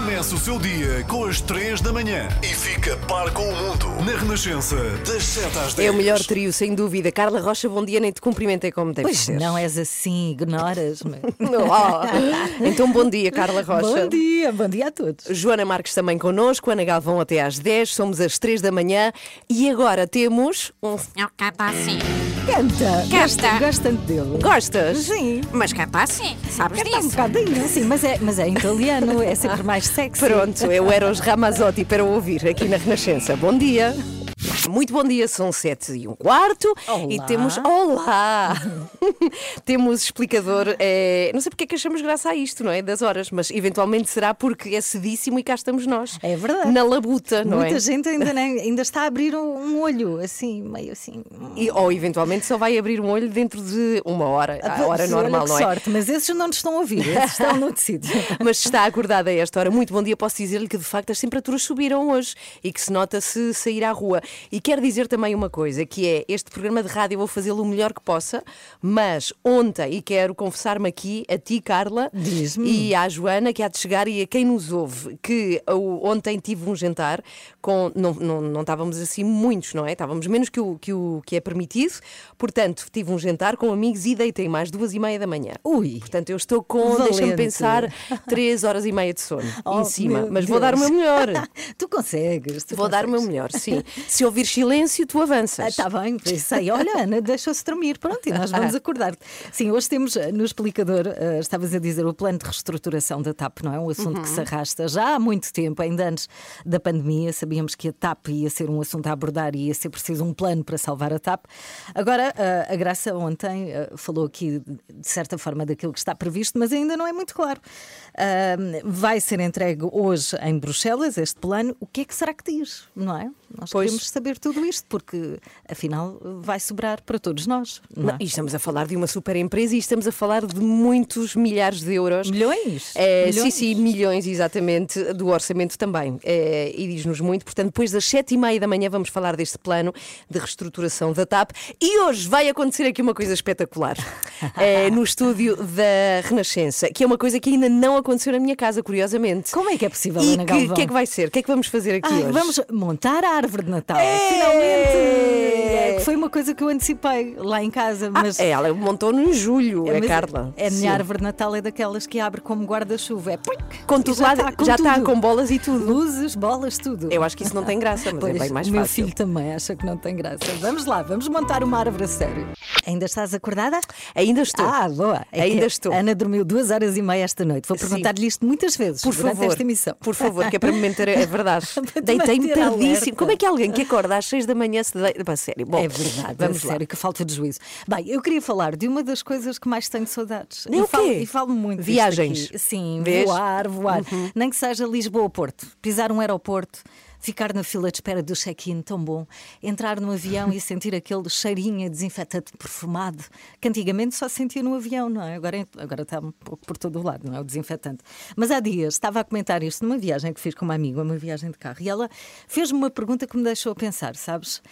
Começa o seu dia com as 3 da manhã e fica par com o mundo na Renascença, das 7 às 10. É o melhor trio, sem dúvida. Carla Rocha, bom dia, nem te cumprimentei como deve Pois ser. não és assim, ignoras-me. Oh. Então, bom dia, Carla Rocha. Bom dia, bom dia a todos. Joana Marques também connosco, Ana Galvão até às 10, somos às 3 da manhã e agora temos um. Não canta assim. Canta. Canta. Gosto tanto dele. Gostas? Sim. Mas canta assim, sabes Canta um disso? bocadinho, sim, mas é, mas é italiano, é sempre mais sexy. Pronto, é o Eros Ramazotti para ouvir aqui na Renascença. Bom dia. Muito bom dia, são sete e um quarto e Olá. temos. Olá! temos explicador. eh, não sei porque é que achamos graça a isto, não é? Das horas, mas eventualmente será porque é cedíssimo e cá estamos nós. É verdade. Na labuta, não Muita é? gente ainda, nem- ainda está a abrir um, olho, assim, meio assim. E, ou eventualmente só vai abrir um olho dentro de uma hora, a hora Olha normal, não é? sorte, mas esses não nos estão a ouvir, esses estão noutro sítio. Mas se está acordada a esta hora, muito bom dia. Posso dizer-lhe que de facto as temperaturas subiram hoje e que se nota se sair à rua. E quero dizer também uma coisa: que é este programa de rádio eu vou fazê-lo o melhor que possa, mas ontem, e quero confessar-me aqui a ti, Carla, e à Joana, que há de chegar, e a quem nos ouve, que eu, ontem tive um jantar com. Não, não, não estávamos assim muitos, não é? Estávamos menos que o, que o que é permitido, portanto, tive um jantar com amigos e deitei mais duas e meia da manhã. Ui. Portanto, eu estou com, deixa-me pensar, três horas e meia de sono Oh, em cima. Mas vou dar o meu Deus. melhor. tu consegues. Tu Vou dar o meu consegues. melhor, sim. Se ouvir silêncio, tu avanças. Está bem, isso aí. Olha, Ana, deixa-se dormir. Pronto, e nós vamos acordar. Sim, hoje temos eh, no explicador, eh, estavas a dizer, o plano de reestruturação da TAP, não é? Um assunto que se arrasta já há muito tempo, ainda antes da pandemia. Sabíamos que a TAP ia ser um assunto a abordar e ia ser preciso um plano para salvar a TAP. Agora, eh, a Graça ontem eh, falou aqui, de certa forma, daquilo que está previsto, mas ainda não é muito claro. Vai ser entregue hoje em Bruxelas este plano. O que é que será que diz, não é? Nós Pois. queremos saber tudo isto, porque afinal vai sobrar para todos nós. Não Não, é? e estamos a falar de uma super empresa e estamos a falar de muitos milhares de euros. Milhões? É, sim, Milhões? sim, milhões exatamente do orçamento também. É, e diz-nos muito. Portanto, depois das sete e meia da manhã vamos falar deste plano de reestruturação da TAP. E hoje vai acontecer aqui uma coisa espetacular É, no estúdio da Renascença, que é uma coisa que ainda não aconteceu na minha casa, curiosamente. Como é que é possível, E Ana que- Galvão? que é que vai ser? O que é que vamos fazer aqui Ai, hoje? vamos montar a árvore de Natal. É! Finalmente! É, que foi uma coisa que eu antecipei lá em casa. Ah, Mas é, ela montou-no em julho, é, mas Carla. É a minha Sim. árvore de Natal é daquelas que abre como guarda-chuva. É Com tudo já está tudo. com bolas e tudo. Luzes, bolas, tudo. Eu acho que isso não tem graça, mas Pois, é bem mais o meu fácil. filho também acha que não tem graça. Vamos lá, vamos montar uma árvore a sério. Ainda estás acordada? Ainda estou. Ah, boa. É Ainda estou. Ana dormiu duas horas e meia esta noite. Vou perguntar-lhe isto muitas vezes Por durante favor, esta emissão. por favor, que é para me manter, é verdade. Deitei-me alerta. tardíssimo. Como é que alguém que acorda às seis da manhã se deita? Pá, sério. Bom, é verdade, vamos é lá. sério, que falta de juízo. Bem, eu queria falar de uma das coisas que mais tenho saudades. E o e falo, quê? e falo muito Viagens. Sim, Vês? Uhum. voar, voar. Nem que seja Lisboa-Porto. Pisar um aeroporto. Ficar na fila de espera do check-in, tão bom. Entrar no avião e sentir aquele cheirinho desinfetante perfumado, que antigamente só sentia no avião, não é? Agora, agora está um pouco por todo o lado, não é? O desinfetante. Mas há dias estava a comentar isto numa viagem que fiz com uma amiga, uma viagem de carro, e ela fez-me uma pergunta que me deixou a pensar, sabes?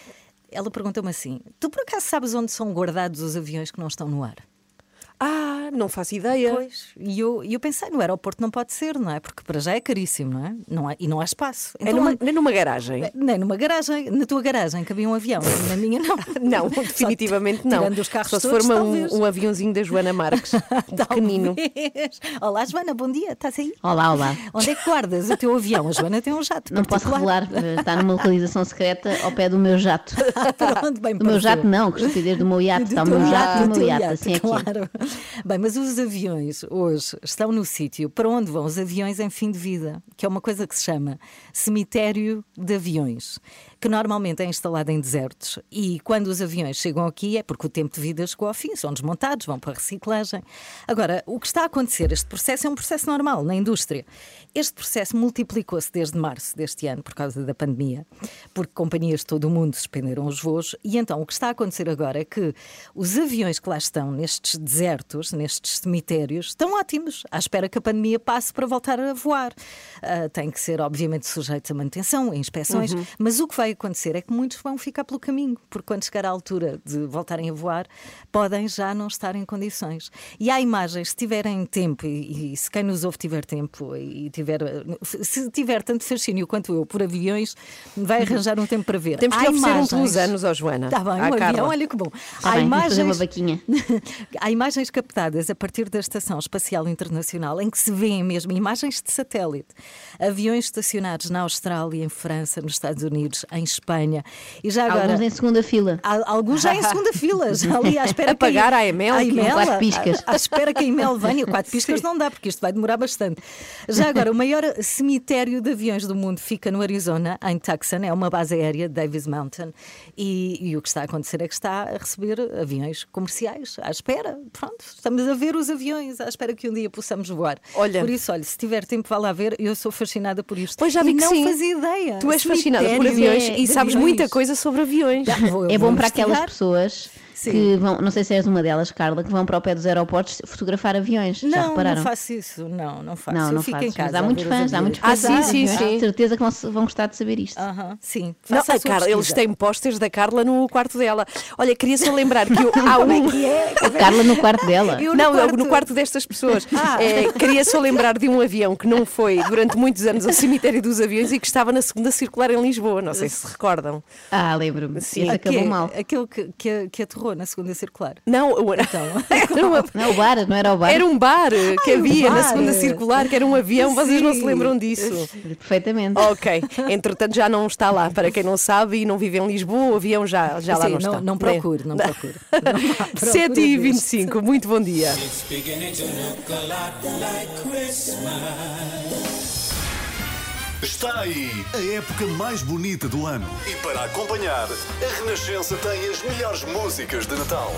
Ela perguntou-me assim: Tu por acaso sabes onde são guardados os aviões que não estão no ar? Ah, não faço ideia. Pois. E eu, e eu pensei: no aeroporto não pode ser, não é? Porque para já é caríssimo, não é? Não há, e não há espaço. É Então, numa, onde- nem numa garagem. nem numa garagem, na tua garagem cabia um avião, na minha não. Não, Só definitivamente não. Tirando os carros Só se todos, for um, um aviãozinho da Joana Marques, um pequenino. Olá, Joana, bom dia, estás aí? Olá, olá. Onde é que guardas o teu avião? A Joana tem um jato. Não posso revelar, eh, está numa localização secreta ao pé do meu jato. Pronto, bem Do meu jato não, que estupidez do meu iate. Está o meu jato e o do meu iate, assim aqui. claro. Bem, mas os aviões hoje estão no sítio para onde vão os aviões em fim de vida, que é uma coisa que se chama cemitério de aviões. que normalmente é instalado em desertos. E quando os aviões chegam aqui é porque o tempo de vida chegou ao fim, são desmontados, vão para a reciclagem. Agora, o que está a acontecer, este processo é um processo normal na indústria. Este processo multiplicou-se desde março deste ano por causa da pandemia, porque companhias de todo o mundo suspenderam os voos. E então o que está a acontecer agora é que os aviões que lá estão nestes desertos, nestes cemitérios, estão ótimos, à espera que a pandemia passe para voltar a voar. Uh, têm que ser, obviamente, sujeitos a manutenção, a inspeções, Uhum. mas o que vai acontecer é que muitos vão ficar pelo caminho, porque quando chegar à altura de voltarem a voar, podem já não estar em condições. E há imagens, se tiverem tempo, e, e se quem nos ouve tiver tempo e tiver, se tiver tanto fascínio quanto eu por aviões, vai arranjar um tempo para ver. Temos que Há oferecer um imagens- pelos anos, ó Joana. Está bem, um avião, olha que bom. Tá bem, vamos fazer uma vaquinha. Há imagens captadas a partir da Estação Espacial Internacional em que se vêem mesmo imagens de satélite. Aviões estacionados na Austrália, em França, nos Estados Unidos, em Espanha. E já agora. Alguns em segunda fila. Há- Alguns já em segunda fila, já ali à espera A pagar à Emel, a Emel, Quatro piscas. À, à espera que a Emel venha. Quatro piscas não dá, porque isto vai demorar bastante. Já agora, o maior cemitério de aviões do mundo fica no Arizona, em Tucson, é uma base aérea, Davis Mountain. E, e o que está a acontecer é que está a receber aviões comerciais à espera. Pronto, estamos a ver os aviões, à espera que um dia possamos voar. Olha. Por isso, olha, se tiver tempo, vá lá ver. Eu sou fascinada por isto. Pois já vi e que não sim. fazia ideia. Tu és fascinada por Cemitério aviões de e sabes aviões. muita coisa sobre aviões. Vou- É vou bom para aquelas pessoas Sim. que vão, não sei se és uma delas, Carla, que vão para o pé dos aeroportos fotografar aviões. Já Não, repararam? não faço isso, não, não faço. Não, não fico em casa. há muitos fãs, há muitos aviões. fãs Ah, sim, sim, sim. Certeza que vão, vão gostar de saber isto. Aham, sim. Não, a a Carla, eles têm pósteres da Carla no quarto dela. Olha, queria só lembrar que eu- há um. A Carla no quarto dela. Eu no não, quarto. no quarto destas pessoas. Ah. É, queria só lembrar de um avião que não foi durante muitos anos ao cemitério dos aviões e que estava na segunda circular em Lisboa. Não sei se se recordam. Ah, lembro-me. Sim. Acabou mal. Aquele que, que, que aterrou na segunda circular. Não, o- era, uma- Não, o bar, não era o bar? era um bar que um havia na bar. segunda circular, que era um avião. Vocês não se Sim. lembram disso? Perfeitamente. Ok, entretanto já não está lá. Para quem não sabe e não vive em Lisboa, o avião já, já lá Sim, não está. não, procure, não procure. Não procure 7 e ver. 25 muito bom dia. Está aí a época mais bonita do ano. E para acompanhar, a Renascença tem as melhores músicas de Natal.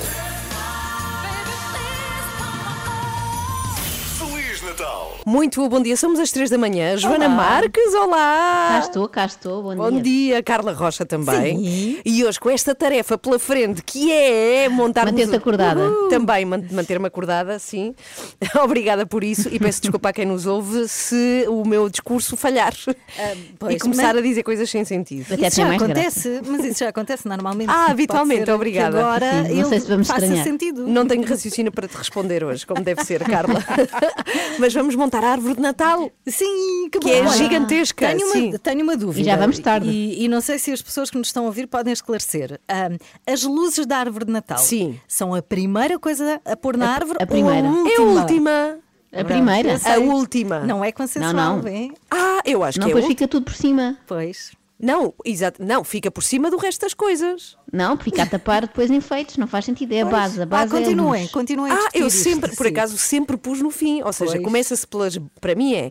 Feliz Natal! Muito bom dia, somos às 3 da manhã. Joana Olá. Marques, olá! Cá estou, cá estou. Bom, Bom dia, Carla Rocha também. Sim. E hoje com esta tarefa pela frente que é montar Manter-te acordada. Também man- manter-me acordada, sim. Obrigada por isso e peço desculpa a quem nos ouve se o meu discurso falhar Ah, pois, e começar mas- a dizer coisas sem sentido. Até Isso tem já mais graça. acontece, mas isso já acontece normalmente. Ah, Pode habitualmente, ser que obrigada. Agora Sim, não ele sei se vamos faça estranhar. sentido. Não tenho raciocínio para te responder hoje, como deve ser, Carla. Mas vamos montar a árvore de Natal. Sim, que, Que bom. é Olha, gigantesca, Tenho uma, sim. tenho uma dúvida. E já vamos tarde. E, e não sei se as pessoas que nos estão a ouvir podem esclarecer. Ahm, as luzes da árvore de Natal Sim. são a primeira coisa a pôr na árvore a primeira. ou a É a última? última. A primeira? A última. Não é consensual, Não, não. bem? Ah, eu acho Não, que é a depois última. fica tudo por cima. Pois. Não, exato. Não, fica por cima do resto das coisas. Não, fica a tapar depois enfeites. Não faz sentido. É a base. A Ah, base é a continuem, luz. continuem Ah, eu isto, sempre, por sim. acaso, sempre pus no fim. Ou seja, começa-se pelas. Para mim é.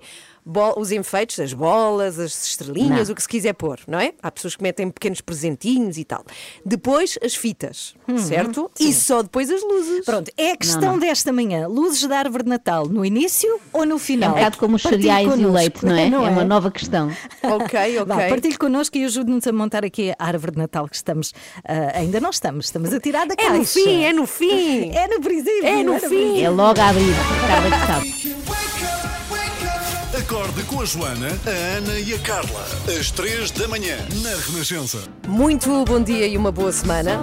Os enfeites, as bolas, as estrelinhas, Não. o que se quiser pôr, não é? Há pessoas que metem pequenos presentinhos e tal. Depois as fitas, certo? E só depois as luzes. Pronto, é a questão desta manhã. Luzes da árvore de Natal no início ou no É final? um bocado como os Partilhe cereais e o leite, não é? É uma nova questão. Ok, ok. Vá, partilhe connosco e ajude-nos a montar aqui a árvore de Natal que estamos. ah, ainda não estamos, estamos a tirar da É caixa. no fim, é no fim. É no princípio. É no fim. É logo a abrir. A Carla que sabe. Acorde com a Joana, a Ana e a Carla. Às três da manhã, na Renascença. Muito bom dia e uma boa semana.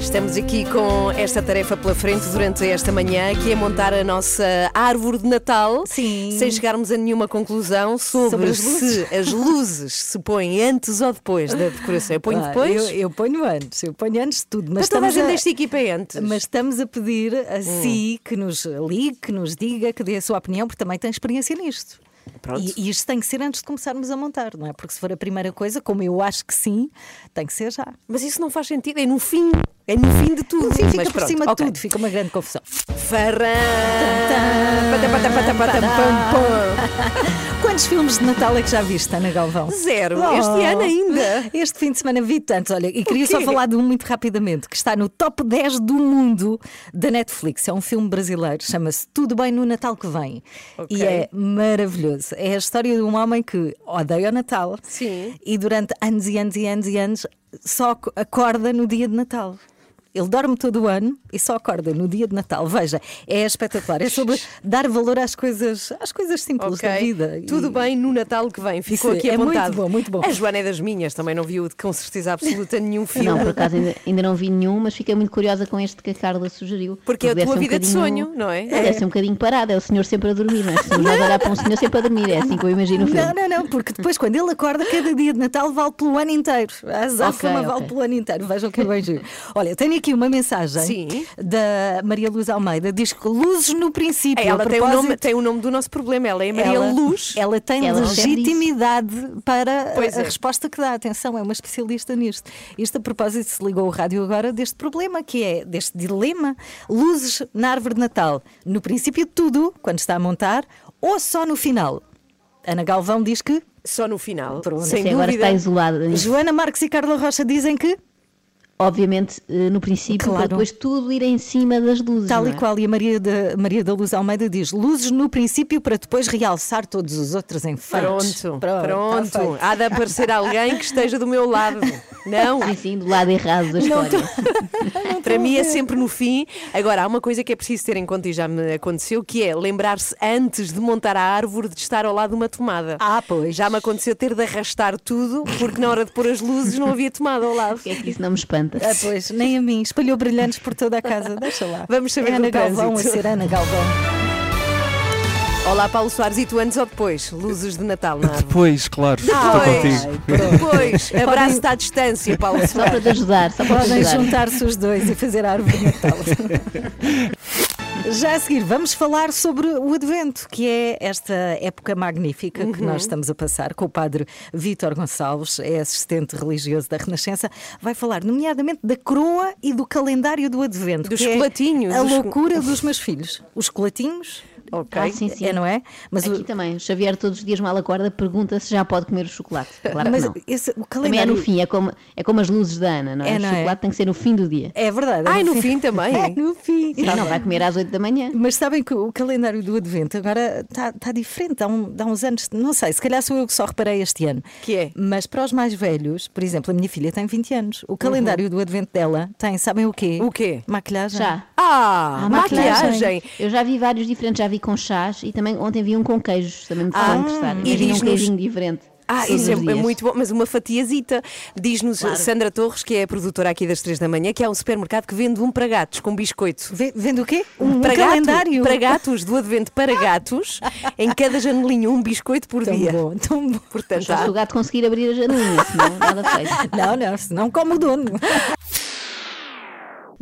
Estamos aqui com esta tarefa pela frente durante esta manhã, que é montar a nossa árvore de Natal, Sim. sem chegarmos a nenhuma conclusão sobre, Sobre as se as luzes se põem antes ou depois da decoração. Eu ponho Ah, depois? Eu, eu ponho antes, eu ponho antes de tudo. Mas Mas toda a gente desta equipa é antes. Mas estamos a pedir a si que nos ligue, que nos diga, que dê a sua opinião, porque também tem experiência nisto. Pronto. E, e isto tem que ser antes de começarmos a montar, não é? Porque se for a primeira coisa, como eu acho que sim, tem que ser já. Mas isso não faz sentido, é no fim. É no fim de tudo. No fim fica Mas por pronto, cima de ok. tudo, fica uma grande confusão. Quantos filmes de Natal é que já viste, Ana Galvão? Zero. Oh. Este ano ainda. Este fim de semana vi tantos. Olha, e queria só falar de um muito rapidamente, que está no top 10 do mundo da Netflix. É um filme brasileiro, chama-se Tudo Bem no Natal que Vem. Ok. E é maravilhoso. É a história de um homem que odeia o Natal. Sim. E durante anos e anos e anos e anos só ac- acorda no dia de Natal. Ele dorme todo o ano e só acorda no dia de Natal. Veja, é espetacular. É sobre dar valor às coisas, às coisas simples Ok. da vida. E- Tudo bem no Natal que vem. Ficou Isso aqui é muito apontado. bom, muito bom. A Joana é das minhas, também não viu com certeza absoluta nenhum filme. Não, por acaso ainda, ainda não vi nenhum, mas fiquei muito curiosa com este que a Carla sugeriu. Porque é a tua um vida de sonho, não é? Deve ser um bocadinho parado, é o senhor sempre a dormir, não é? A olhar para um senhor sempre a dormir, é assim que eu imagino o filme. Não, não, não, porque depois quando ele acorda, cada dia de Natal vale pelo ano inteiro. A azáfama Ok, vale ok. pelo ano inteiro. Vejam que é bem giro. Olha, tenho aqui uma mensagem Sim. da Maria Luz Almeida. Diz que luzes no princípio. Ela tem o, nome, tem o nome do nosso problema. Ela é Maria ela, Luz. Ela tem Ela refere legitimidade para Pois a, é. resposta que dá. Atenção, é uma especialista nisto. Isto a propósito se ligou o rádio agora deste problema, que é deste dilema: luzes na árvore de Natal. No princípio de tudo, quando está a montar, ou só no final. Ana Galvão diz que. Só no final. Pronto. Sem Você agora dúvida. está isolada. Joana Marques e Carla Rocha dizem que. Obviamente, eh, no princípio, Claro. para depois tudo ir em cima das luzes. Tal e é? qual, e a Maria da, Maria da Luz Almeida diz: luzes no princípio para depois realçar todos os outros enfeites. Pronto, tá pronto. Há de aparecer alguém que esteja do meu lado. Não? Sim, sim, do lado errado da história. Para mim é sempre no fim. Agora, há uma coisa que é preciso ter em conta e já me aconteceu, que é lembrar-se antes de montar a árvore de estar ao lado de uma tomada. Ah, pois. Já me aconteceu ter de arrastar tudo, porque na hora de pôr as luzes não havia tomada ao lado. O que é que isso não me espanta? Ah, pois, nem a mim. Espalhou brilhantes por toda a casa. Deixa lá. Vamos saber é Ana Galvão trânsito. a ser Ana Galvão. Olá, Paulo Soares, e tu antes ou depois? Luzes de Natal na árvore. Depois, claro, estou Depois. contigo. Depois, abraço-te à distância, Paulo Só para Soares. te ajudar, só para te Podem juntar-se os dois e fazer a árvore de Natal. Já a seguir, vamos falar sobre o Advento, que é esta época magnífica que Uhum. nós estamos a passar com o padre Vítor Gonçalves, é assistente religioso da Renascença. Vai falar, nomeadamente, da coroa e do calendário do Advento. Dos é chocolatinhos, A dos- loucura dos meus filhos. Os chocolatinhos. Ok. Ah, sim, sim. É, não é? Mas, Aqui o, também, o Xavier todos os dias mal acorda, pergunta se já pode comer o chocolate. Claro mas que não. esse, o Também é calendário. no fim, é como, é como as luzes da Ana, não é? É, o não é? chocolate tem que ser no fim do dia. É verdade. é Ai, no fim também. É no fim. Sim, não vai comer às 8 da manhã. Mas sabem que o calendário do Advento agora está tá diferente. Há, um- há uns anos, não sei, se calhar sou eu que só reparei este ano. Que é? Mas para os mais velhos, por exemplo, a minha filha tem 20 anos. O calendário do Advento dela tem, sabem o quê? O quê? Maquilhagem. Já. Ah, Ah, maquilhagem. Eu já vi vários diferentes, já vi com chás e também ontem vi um com queijos, também me estava a interessar. e Imagina um queijinho diferente. Ah, isso é, é muito bom, mas uma fatiazita. Diz-nos Sandra Torres, que é a produtora aqui das 3 da manhã, que é um supermercado que vende um para gatos com biscoito. Vê- Vende o quê? Um, para gato- calendário. para gatos, do advento para gatos, em cada janelinha um biscoito por Tão dia. bom, tão bom. Portanto, Só se há- o gato conseguir abrir a janelinha, senão nada feito. Não, não, senão como o dono.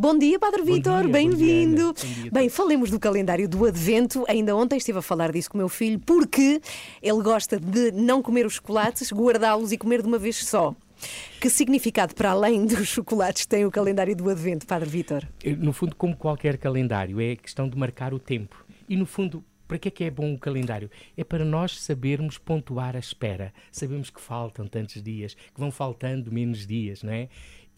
Bom dia, Padre Vitor, bem-vindo. Bem, falemos do calendário do Advento. Ainda ontem estive a falar disso com o meu filho, porque ele gosta de não comer os chocolates, guardá-los e comer de uma vez só. Que significado, para além dos chocolates, tem o calendário do Advento, Padre Vitor? No fundo, como qualquer calendário, é a questão de marcar o tempo. E no fundo, para que é que é bom o calendário? É para nós sabermos pontuar a espera. Sabemos que faltam tantos dias, que vão faltando menos dias, não é?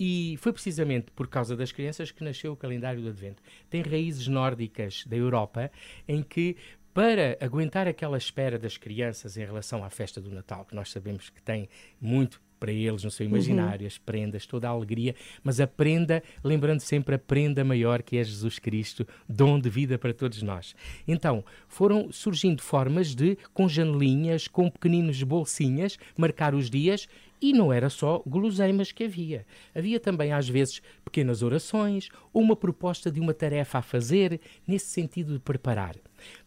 E foi precisamente por causa das crianças que nasceu o calendário do Advento. Tem raízes nórdicas da Europa em que para aguentar aquela espera das crianças em relação à festa do Natal, que nós sabemos que tem muito para eles no seu imaginário, as prendas, toda a alegria, mas a prenda, lembrando sempre a prenda maior que é Jesus Cristo, dom de vida para todos nós. Então, foram surgindo formas de, com janelinhas, com pequeninos bolsinhas, marcar os dias e não era só guloseimas que havia. Havia também, às vezes, pequenas orações uma proposta de uma tarefa a fazer, nesse sentido de preparar.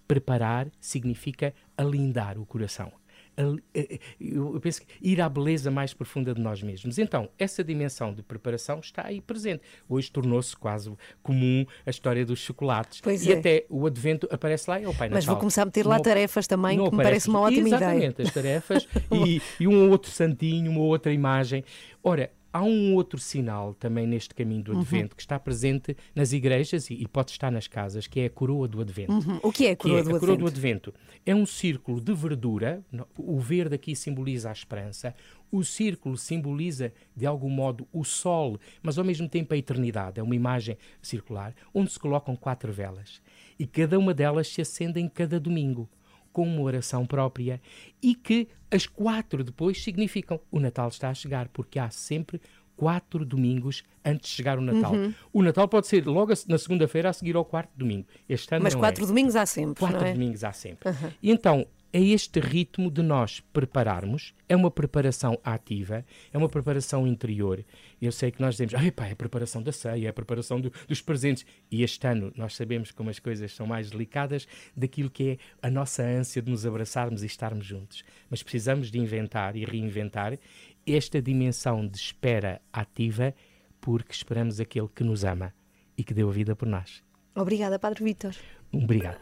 Preparar significa alindar o coração. Eh, eh, Eu penso que ir à beleza mais profunda de nós mesmos. Então, essa dimensão de preparação está aí presente. Hoje tornou-se quase comum a história dos chocolates. Pois e é. até o advento aparece lá, é o Pai Mas Natal. vou começar a meter lá Não- tarefas também, que me parece uma ótima ideia. Exatamente, as tarefas e, e um ou outro santinho, uma outra imagem. Ora, Há um outro sinal também neste caminho do Advento que está presente nas igrejas e, e pode estar nas casas, que é a coroa do Advento. Uhum. O que é a Que coroa é do a coroa do Advento? Advento. É um círculo de verdura, o verde aqui simboliza a esperança, o círculo simboliza, de algum modo, o sol, mas ao mesmo tempo a eternidade. É uma imagem circular, onde se colocam quatro velas. E cada uma delas se acende em cada domingo, com uma oração própria, e que as quatro depois significam o Natal está a chegar, porque há sempre quatro domingos antes de chegar o Natal. Uhum. O Natal pode ser logo na segunda-feira a seguir ao quarto domingo. Este ano Mas quatro é. domingos há sempre. Quatro é? domingos há sempre. E então, é este ritmo de nós prepararmos, é uma preparação ativa, é uma preparação interior. Eu sei que nós dizemos, ah, epá, é a preparação da ceia, é a preparação do- dos presentes. E este ano nós sabemos como as coisas são mais delicadas daquilo que é a nossa ânsia de nos abraçarmos e estarmos juntos. Mas precisamos de inventar e reinventar esta dimensão de espera ativa, porque esperamos aquele que nos ama e que deu a vida por nós. Obrigada, Padre Vítor. Obrigado.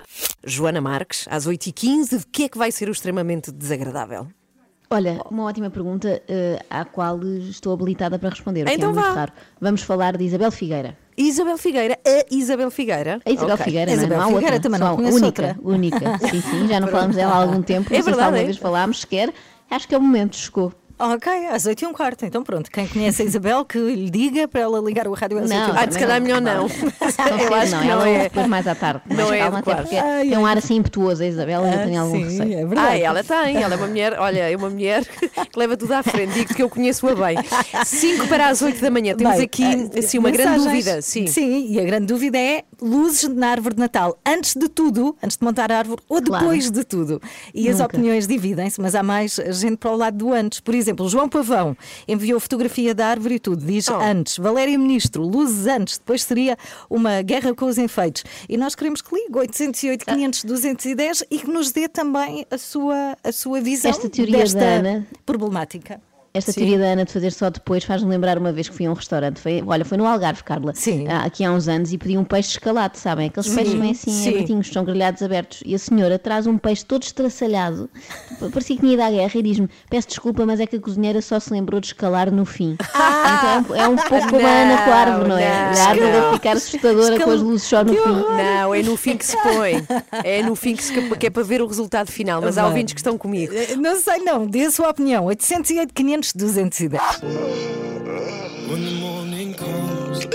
Joana Marques, às 8h15, de que é que vai ser o extremamente desagradável? Olha, uma ótima pergunta eh, à qual estou habilitada para responder, o que Então é muito vá. raro. Vamos falar de Isabel Figueira. Isabel Figueira, a Isabel Figueira. A Isabel Ok. Figueira, A não, é? Isabel não há Figueira outra. também não única, outra. única. Sim, sim, já não falamos dela há algum tempo. É sei se verdade, alguma é? vez falámos sequer. Acho que é o momento, chegou. Ok, às 8 e um quarto. Então pronto, quem conhece a Isabel que lhe diga para ela ligar o rádio às 8 e um Não, Ah, se calhar melhor não. Tão Eu acho não, que não ela é. depois mais à tarde. Não mais é calma, até porque Ai, tem um ai. ar assim impetuoso, a Isabel, e eu tenho algum Sim, receio. é verdade. Ah, ela tem, ela é uma mulher, olha, é uma mulher que leva tudo à frente, digo que eu conheço-a bem. 5 para as 8 da manhã, temos Bem, aqui eh, assim, uma grande dúvida. Sim. Sim, e a grande dúvida é luzes na árvore de Natal, antes de tudo, antes de montar a árvore ou Claro. depois de tudo. E as Nunca. opiniões dividem-se, mas há mais gente para o lado do antes. Por exemplo, João Pavão enviou fotografia da árvore e tudo, diz Oh. antes. Valéria Ministro, luzes antes, depois seria uma guerra com os enfeites. E nós queremos que ligue 808 500 210 e que nos dê também a sua, a sua visão Esta teoria desta da Ana- problemática. Esta teoria da Ana de fazer só depois faz-me lembrar uma vez que fui a um restaurante. Foi, olha, foi no Algarve, Carla. Sim. Ah, Aqui há uns anos e pedi um peixe escalado, sabem? Aqueles peixes vêm assim, sim. abertinhos, são grelhados abertos. E a senhora traz um peixe todo estraçalhado. Parecia que tinha ido à guerra e diz-me: Peço desculpa, mas é que a cozinheira só se lembrou de escalar no fim. Então é um pouco como a Ana com a árvore, não é? Não, a árvore deve ficar assustadora com as luzes só no fim. Não, é no fim que se põe. É no fim que, se, que é para ver o resultado final. Mas há Bem. ouvintes que estão comigo. Eh, Não sei, não, dê a sua opinião. 808 500 210.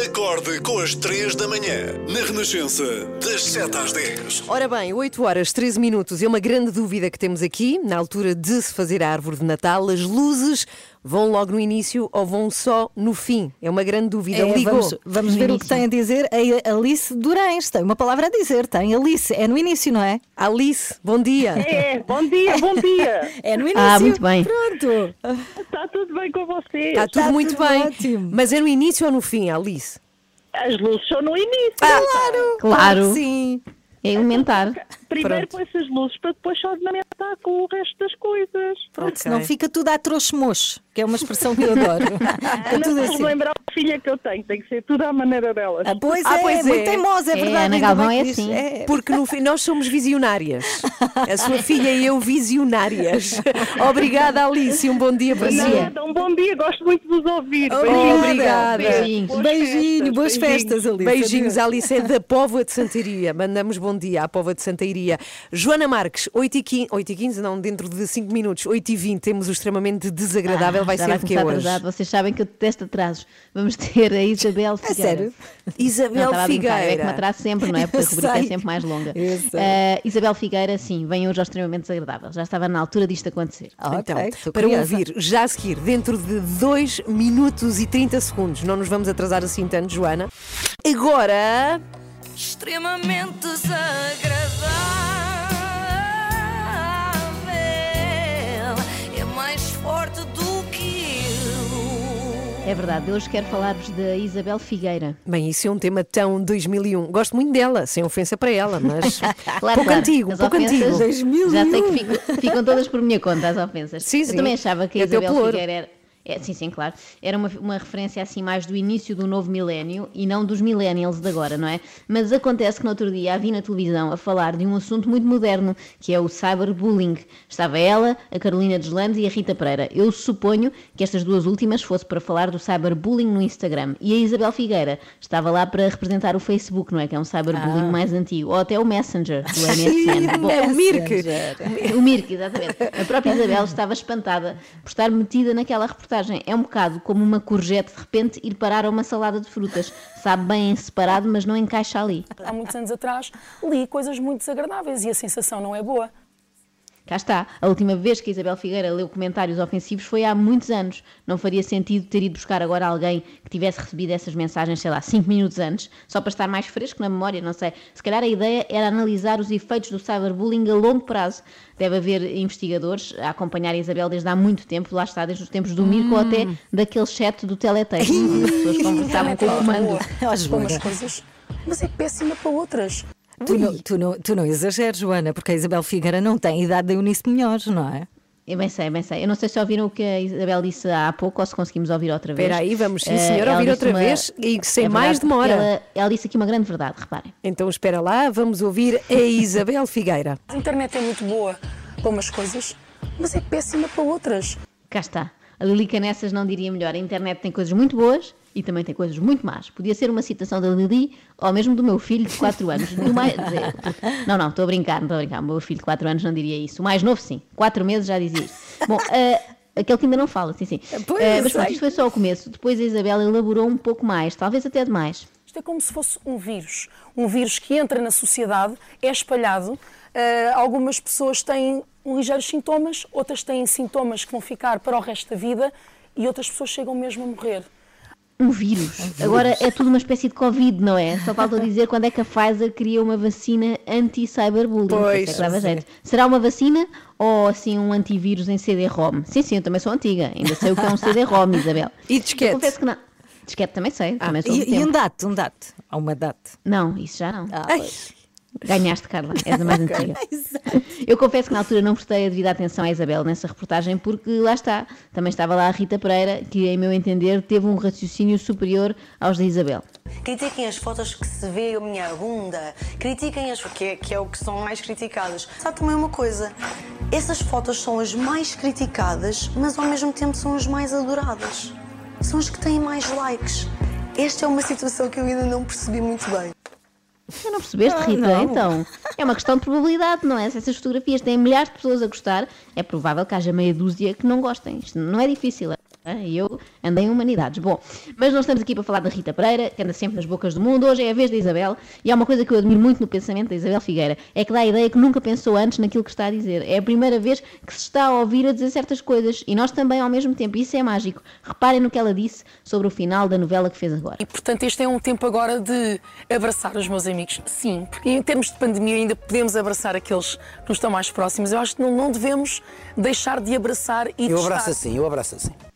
Acorde com as 3 da manhã, na Renascença, das 7 às 10. Ora bem, 8 horas 13 minutos. É uma grande dúvida que temos aqui, na altura de se fazer a árvore de Natal. As luzes vão logo no início ou vão só no fim? É uma grande dúvida. É, Ligou. vamos vamos ver o início. que tem a dizer a Alice Durães. Tem uma palavra a dizer, tem Alice. É no início, não é? Alice, bom dia. É, bom dia, bom dia. É no início. Ah, muito bem. Pronto. Está tudo bem com vocês? Está tudo Está muito tudo bem. ótimo. Mas é no início ou no fim, Alice? As luzes são no início. Claro. Claro. Sim. É elementar. Primeiro Pronto. põe-se as luzes para depois só ornamentar com o resto das coisas. Pronto, Ok. senão fica tudo a trouxe-mocho, que é uma expressão que eu adoro. Não tudo assim. lembrar a filha que eu tenho, tem que ser tudo à maneira delas. Ah, pois Ah, é, pois muito é. teimosa, é É, verdade. Ana ainda Galvão é assim. É. Porque no fim nós somos visionárias. A sua filha e eu visionárias. Obrigada, Alice. Um bom dia para si. Nada, um bom dia, gosto muito de vos ouvir. Oh, obrigada. Beijinhos. Boas Beijinho, festas, boas beijinhos. festas, Alice. Beijinhos, Alice é da Póvoa de Santeiria. Mandamos bom dia à Póvoa de Santeiria. Joana Marques, 8 e 15, 8 e 15 não, dentro de 5 minutos, 8 e 20 temos o extremamente desagradável. vai Ah, Já ser vai de que começar hoje? atrasado. Vocês sabem que eu detesto atrasos. Vamos ter a Isabel Figueira. sério? Não, Isabel estava a brincar, eu é que me Figueira. atraso sempre, não é? Porque a rubrica é sempre mais longa. Eh, Isabel Figueira, sim, vem hoje ao extremamente desagradável. Já estava na altura disto acontecer. Ah, Então, para curiosa. ouvir já a seguir, dentro de 2 minutos e 30 segundos, não nos vamos atrasar assim tanto, Joana. Agora, extremamente desagradável. É mais forte do que eu. É verdade, hoje quero falar-vos da Isabel Figueira. bem, isso é um tema tão 2001. Gosto muito dela, sem ofensa para ela, mas Claro, pouco claro. antigo, As pouco antigo. Já sei que fico- ficam todas por minha conta, as ofensas. Sim, eu sim. também achava que a Isabel. Figueira era, É, sim, sim, claro. Era uma, uma referência assim mais do início do novo milénio e não dos millennials de agora, não é? Mas acontece que no outro dia a vi na televisão a falar de um assunto muito moderno, que é o cyberbullying. Estava ela, a Carolina Deslandes e a Rita Pereira. Eu suponho que estas duas últimas fosse para falar do cyberbullying no Instagram. E a Isabel Figueira estava lá para representar o Facebook, não é? Que é um cyberbullying mais antigo. Ou até o Messenger do MSN. Bom, É o Mirk. o Mirk, exatamente. A própria Isabel estava espantada por estar metida naquela reportagem. É um bocado como uma courgette de repente ir parar a uma salada de frutas. Sabe bem em separado, mas não encaixa ali. Há muitos anos atrás li coisas muito desagradáveis e a sensação não é boa. Cá está. A última vez que a Isabel Figueira leu comentários ofensivos foi há muitos anos. Não faria sentido ter ido buscar agora alguém que tivesse recebido essas mensagens, sei lá, 5 minutos antes, só para estar mais fresco na memória, não sei. Se calhar a ideia era analisar os efeitos do cyberbullying a longo prazo. Deve haver investigadores a acompanhar a Isabel desde há muito tempo, lá está, desde os tempos do Mirko ou até daquele chat do teletexto, onde as pessoas conversavam com o comando. Umas coisas, mas é péssima para outras. Tu não, tu, não, tu não exageres, Joana, porque a Isabel Figueira não tem idade de Eunice Melhores, não é? Eu bem sei, bem sei. Eu não sei se ouviram o que a Isabel disse há pouco ou se conseguimos ouvir outra vez. Espera aí, vamos sim, Eh, senhora, ela ouvir outra uma- vez e sem É mais demora. Ela, ela disse aqui uma grande verdade, reparem. Então espera lá, vamos ouvir a Isabel Figueira. A internet é muito boa para umas coisas, mas é péssima para outras. Cá está. A Lili Canessas não diria melhor. A internet tem coisas muito boas e também tem coisas muito más. Podia ser uma citação da Lili ou mesmo do meu filho de 4 anos. Mais- Não, não, estou a brincar, não estou a brincar. O meu filho de 4 anos não diria isso. O mais novo, sim. 4 meses já dizia isso. Bom, eh, aquele que ainda não fala, sim, sim. Pois, Eh, mas pronto, isto foi só o começo. Depois a Isabela elaborou um pouco mais, talvez até demais. Isto é como se fosse um vírus. Um vírus que entra na sociedade, é espalhado. eh, algumas pessoas têm ligeiros sintomas, outras têm sintomas que vão ficar para o resto da vida e outras pessoas chegam mesmo a morrer. Um vírus. Agora é tudo uma espécie de Covid, não é? Só falta dizer quando é que a Pfizer cria uma vacina anti-cyberbullying. Pois, é. Será uma vacina ou assim um antivírus em CD-ROM? Sim, sim, eu também sou antiga. Ainda sei o que é um CD-ROM, Isabel. E disquete? Eu confesso que não. Disquete também sei, também sou do E, e um date, um date. Há uma date. Não, isso já não. Ah, Ai, Ganhaste, Carla, és a mais antiga. Eu confesso que na altura não prestei a devida atenção à Isabel nessa reportagem, porque lá está, também estava lá a Rita Pereira, que, em meu entender, teve um raciocínio superior aos da Isabel. Critiquem as fotos que se vê a minha bunda. Critiquem as que é, que é o que são mais criticadas. Sabe também uma coisa? Essas fotos são as mais criticadas, mas ao mesmo tempo são as mais adoradas. São as que têm mais likes. Esta é uma situação que eu ainda não percebi muito bem. Tu não percebeste, Rita? Então, é uma questão de probabilidade, não é? Se essas fotografias têm milhares de pessoas a gostar, é provável que haja meia dúzia que não gostem. Isto não é difícil. E eu andei em humanidades. Bom, mas não estamos aqui para falar da Rita Pereira, que anda sempre nas bocas do mundo. Hoje é a vez da Isabel. E há uma coisa que eu admiro muito no pensamento da Isabel Figueira: é que dá a ideia que nunca pensou antes naquilo que está a dizer. É a primeira vez que se está a ouvir a dizer certas coisas. E nós também ao mesmo tempo. Isso é mágico. Reparem no que ela disse sobre o final da novela que fez agora. E portanto, este é um tempo agora de abraçar os meus amigos. Sim, porque em termos de pandemia ainda podemos abraçar aqueles que nos estão mais próximos. Eu acho que não, não devemos deixar de abraçar e de Eu estar. abraço assim, eu abraço assim.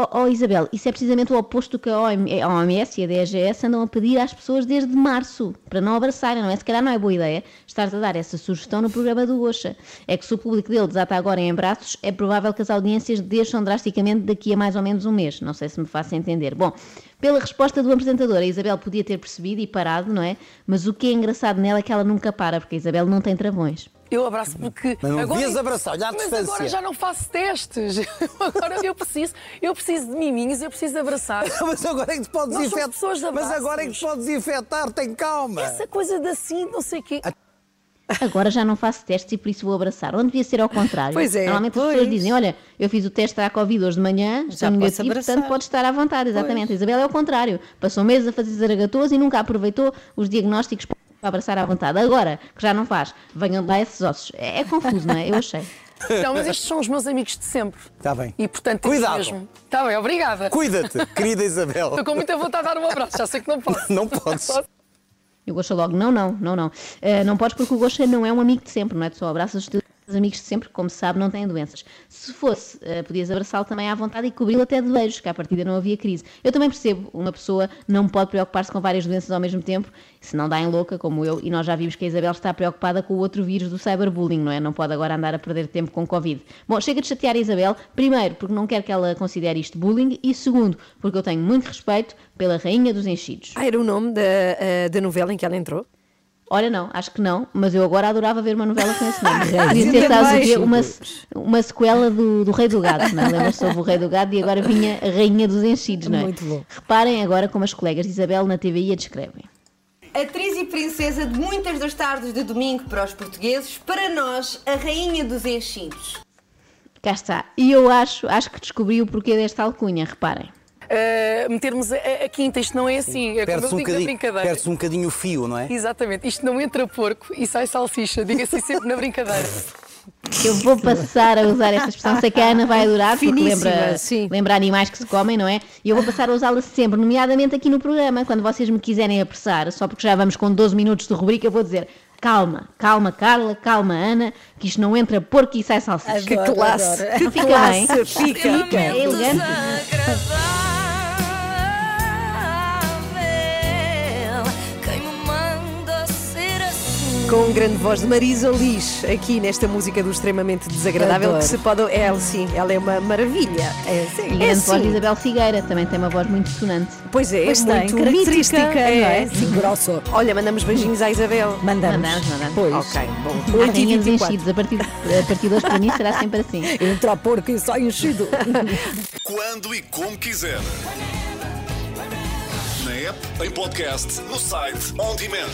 Oh, oh, Isabel, isso é precisamente o oposto do que a OM- a OMS e a DGS andam a pedir às pessoas desde março, para não abraçarem, não é? Se calhar não é boa ideia estar a dar essa sugestão no programa do Gocha. É que se o público dele desata agora em abraços, é provável que as audiências deixam drasticamente daqui a mais ou menos um mês. Não sei se me faço entender. Bom, pela resposta do apresentador, a Isabel podia ter percebido e parado, não é? Mas o que é engraçado nela é que ela nunca para, porque a Isabel não tem travões. Eu abraço porque. Mas não agora, devias abraçar, olha à Mas distância. agora já não faço testes. agora eu preciso, eu preciso de miminhos, eu preciso de abraçar. Mas agora é que te podes infectar. Mas agora é que te podes infectar, tem calma. Essa coisa de assim, não sei o quê. Agora já não faço testes e por isso vou abraçar. Onde devia ser ao contrário. Pois é, Normalmente as pois. pessoas dizem: Olha, eu fiz o teste à Covid hoje de manhã, estou posso negativo, abraçar. portanto pode estar à vontade. Exatamente. A Isabel é o contrário. Passou meses a fazer zaragatoas e nunca aproveitou os diagnósticos para abraçar à vontade. Agora, que já não faz, venham lá esses ossos. É, é confuso, não é? Eu achei. Não, mas estes são os meus amigos de sempre. Está bem. E portanto Cuidado. mesmo. Está bem, obrigada. Cuida-te, querida Isabel. Estou com muita vontade de dar um abraço, já sei que não posso. Não podes. E o Gosha logo: Não, não, não, não. Eh, não podes porque o Gosha não é um amigo de sempre, não é? Tu só abraças. Os amigos de sempre, como se sabe, não têm doenças. Se fosse, eh, podias abraçá-lo também à vontade e cobri-lo até de beijos, que à partida não havia crise. Eu também percebo, uma pessoa não pode preocupar-se com várias doenças ao mesmo tempo, se não dá em louca, como eu, e nós já vimos que a Isabel está preocupada com o outro vírus do cyberbullying, não é? Não pode agora andar a perder tempo com Covid. Bom, chega de chatear a Isabel, primeiro, porque não quero que ela considere isto bullying, e segundo, porque eu tenho muito respeito pela rainha dos enchidos. Ah, era o nome da, eh, da novela em que ela entrou? Olha, não, acho que não, mas eu agora adorava ver uma novela com esse nome. Rainha ser, sabes o? Uma, uma sequela do, do Rei do Gado, não é? Lembras-te sobre o Rei do Gado e agora vinha a Rainha dos Enchidos, não é? Muito bom. Reparem agora como as colegas de Isabel na TVI a descrevem. Atriz e princesa de muitas das tardes de domingo para os portugueses, para nós, a rainha dos enchidos. Cá está. E eu acho, acho que descobri o porquê desta alcunha, reparem. Uh, metermos a, a quinta, isto não é assim, é como eu um, digo na brincadeira. perde-se um bocadinho o fio, não é? Exatamente, isto não entra porco e sai salsicha, diga assim sempre na brincadeira. Eu vou passar a usar esta expressão, sei que a Ana vai adorar, porque Finíssima, lembra, sim. lembra animais que se comem, não é? E eu vou passar a usá-la sempre, nomeadamente aqui no programa, quando vocês me quiserem apressar, só porque já vamos com 12 minutos de rubrica, eu vou dizer calma, calma Carla, calma Ana, que isto não entra porco e sai salsicha. Que classe! Não Que fica classe! bem? Fica, fica. É elegante. Com grande voz de Marisa Liz, aqui nesta música do extremamente desagradável, Adoro. que se pode. Ela, sim, ela é uma maravilha. É, E sim. grande É, voz de sim. Isabel Figueira, também tem uma voz muito sonante. Pois é, Pois tem, muito característica, mítica, não é? Sim, grosso. Olha, mandamos beijinhos à Isabel. Mandamos. Mandamos, mandamos. Pois. Ok, bom. A 8 rainha dos 24. enchidos, a partir, a partir de hoje para mim será sempre assim. Entra porco e sai enchido. Quando e como quiser. App, em podcast, no site, on demand.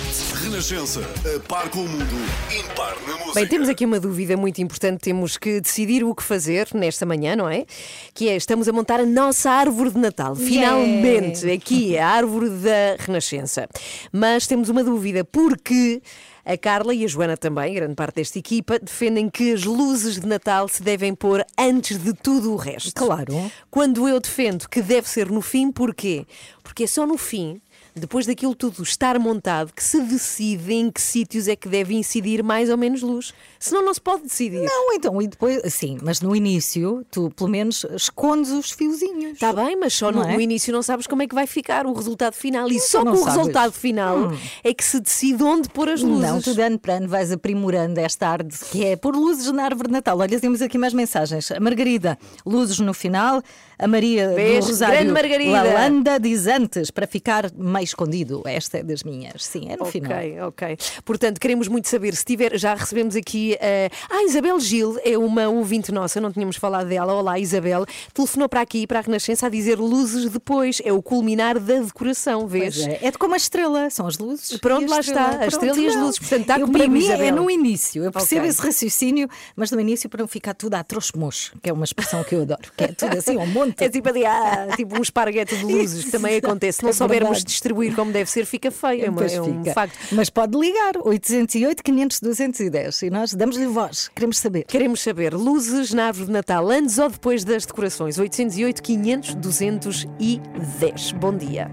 Renascença, a par com o mundo, impar na música. Bem, temos aqui uma dúvida muito importante, temos que decidir o que fazer nesta manhã, não é? Que é, estamos a montar a nossa árvore de Natal. Finalmente, aqui, a árvore da Renascença. Mas temos uma dúvida, porque a Carla e a Joana também, grande parte desta equipa, defendem que as luzes de Natal se devem pôr antes de tudo o resto. Claro. Quando eu defendo que deve ser no fim, porquê? Porque é só no fim, depois daquilo tudo estar montado, que se decide em que sítios é que deve incidir mais ou menos luz. Senão não se pode decidir. Não, então, e depois, sim, mas no início, tu pelo menos escondes os fiozinhos. Está bem, mas só no, é? no início não sabes como é que vai ficar o resultado final. E só com o sabes. resultado final Hum. é que se decide onde pôr as luzes. Não, tu de ano para ano vais aprimorando esta arte que é pôr luzes na árvore de Natal. Olha, temos aqui mais mensagens. A Margarida, luzes no final. A Maria Beijo, do Rosário, grande Margarida. Lalanda diz antes, para ficar mais escondido. Esta é das minhas. Sim, é no final. Ok, ok. Portanto, queremos muito saber se tiver. Já recebemos aqui. eh, Ah, Isabel Gil é uma ouvinte nossa, não tínhamos falado dela. Olá, Isabel. Telefonou para aqui, para a Renascença, a dizer luzes depois. É o culminar da decoração, vês? É, é de como a estrela, são as luzes. Pronto, lá estrela. está, a estrela e as luzes. Portanto, está eu, comigo, para mim Isabel. é no início. Eu percebo Ok. esse raciocínio, mas no início para não ficar tudo a trouxe-mocho, que é uma expressão que eu adoro, que é tudo assim, um monte. É tipo ali, ah, tipo um esparguete de luzes, que também acontece. Se não É soubermos verdade. Distribuir como deve ser, fica feio. É, uma- é um facto. Mas pode ligar 808 500 210 e nós damos-lhe voz. Queremos saber. Queremos saber, luzes na árvore de Natal, antes ou depois das decorações? 808, 500, 210. Bom dia.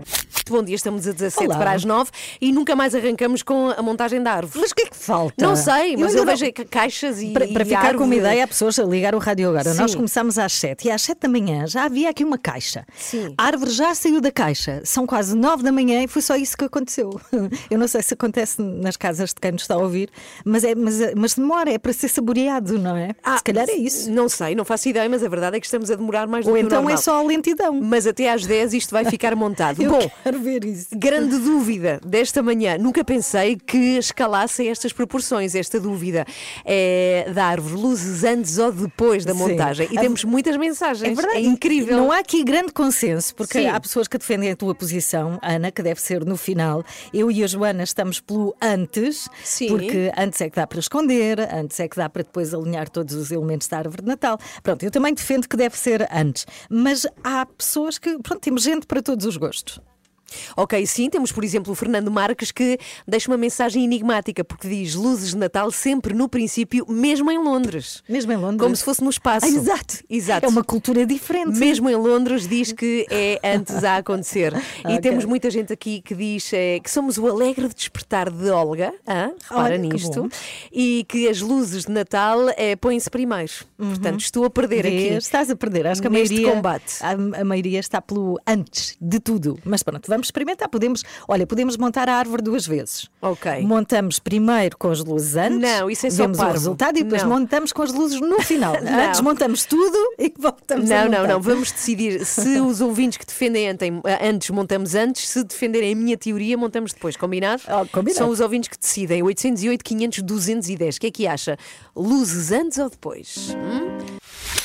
Bom dia, estamos a 17 Olá. para as 9 e nunca mais arrancamos com a montagem da árvore. Mas o que é que falta? Não sei, mas eu, não- vejo ca- caixas e. Para, para e ficar com uma árvore. ideia, há pessoas a ligar o rádio agora. Nós Sim. começámos às 7 e às 7 da manhã já havia aqui uma caixa. Sim. A árvore já saiu da caixa. São quase 9 da manhã e foi só isso que aconteceu. Eu não sei se acontece nas casas de quem nos está a ouvir, mas, é, mas, mas demora, é para ser saboreado, não é? Ah, se calhar é isso. Não sei, não faço ideia, mas a verdade é que estamos a demorar mais do Ou que então é normal. só a lentidão. Mas até às 10 isto vai ficar montado. Eu Bom, quero ver isso. Grande dúvida desta manhã. Nunca pensei que escalasse estas proporções, esta dúvida é, da árvore. Luzes antes ou depois da Sim. montagem. E A- temos muitas mensagens. É verdade. incrível. Não há aqui grande consenso, porque Sim. há pessoas que defendem a tua posição, Ana, que deve ser no final. Eu e a Joana estamos pelo antes, Sim. porque antes é que dá para esconder, antes é que dá para depois alinhar todos os elementos da árvore de Natal. Pronto, eu também defendo que deve ser antes. Mas há pessoas que, pronto, temos gente para todos os gostos. Ok, sim, temos por exemplo o Fernando Marques que deixa uma mensagem enigmática porque diz luzes de Natal sempre no princípio, mesmo em Londres. Mesmo em Londres. Como se fosse no espaço. Ah, exato. Exato. É uma cultura diferente. Mesmo em Londres diz que é antes a acontecer. Ok. E temos muita gente aqui que diz eh, que somos o alegre despertar de Olga, hã? repara Olha, que nisto, bom. e que as luzes de Natal eh, põem-se primeiro. Portanto, estou a perder Vês? aqui. Estás a perder. Acho que a maioria, combate. A, a maioria está pelo antes de tudo. Mas pronto, vamos experimentar. Podemos, olha, podemos montar a árvore duas vezes. Ok. Montamos primeiro com as luzes antes, Não, isso é só vemos o parvo. resultado e depois Não. montamos com as luzes no final. Não. Antes montamos tudo e voltamos a Não, não, montar. não. Vamos decidir se os ouvintes que defendem antes montamos antes, se defenderem a minha teoria, montamos depois. Combinado? combinado. São os ouvintes que decidem. 808, 500, 210. O que é que acha? Luzes antes ou depois? Hum?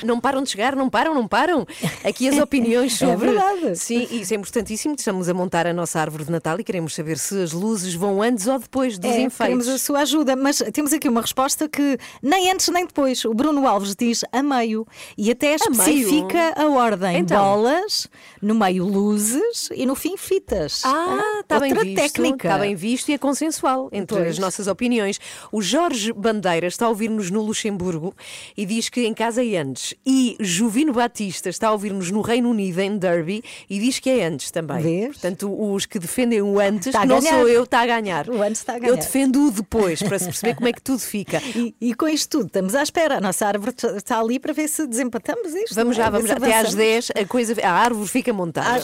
Não param de chegar, não param, não param. Aqui as opiniões É sobre. verdade. Sim, isso é importantíssimo. Estamos a montar a nossa árvore de Natal e queremos saber se as luzes vão antes ou depois dos É, enfeites. queremos a sua ajuda, mas temos aqui uma resposta que nem antes nem depois. O Bruno Alves diz a meio e até especifica a ordem: Então. bolas, no meio luzes e no fim fitas. Ah, está bem Outra visto. técnica. Está bem visto e é consensual entre Pois. as nossas opiniões. O Jorge Bandeira está a ouvir-nos no Luxemburgo e diz que em casa é antes. E Juvino Batista está a ouvir-nos no Reino Unido, em Derby, e diz que é antes também. Vês? Portanto, os que defendem o antes, não sou eu, está a ganhar. O antes está a Eu ganhar. defendo o depois, para se perceber como é que tudo fica. E, e com isto tudo, estamos à espera. A nossa árvore está ali para ver se desempatamos isto. Vamos é? já, vamos já. Até às avançamos. 10 a, coisa, a árvore fica montada.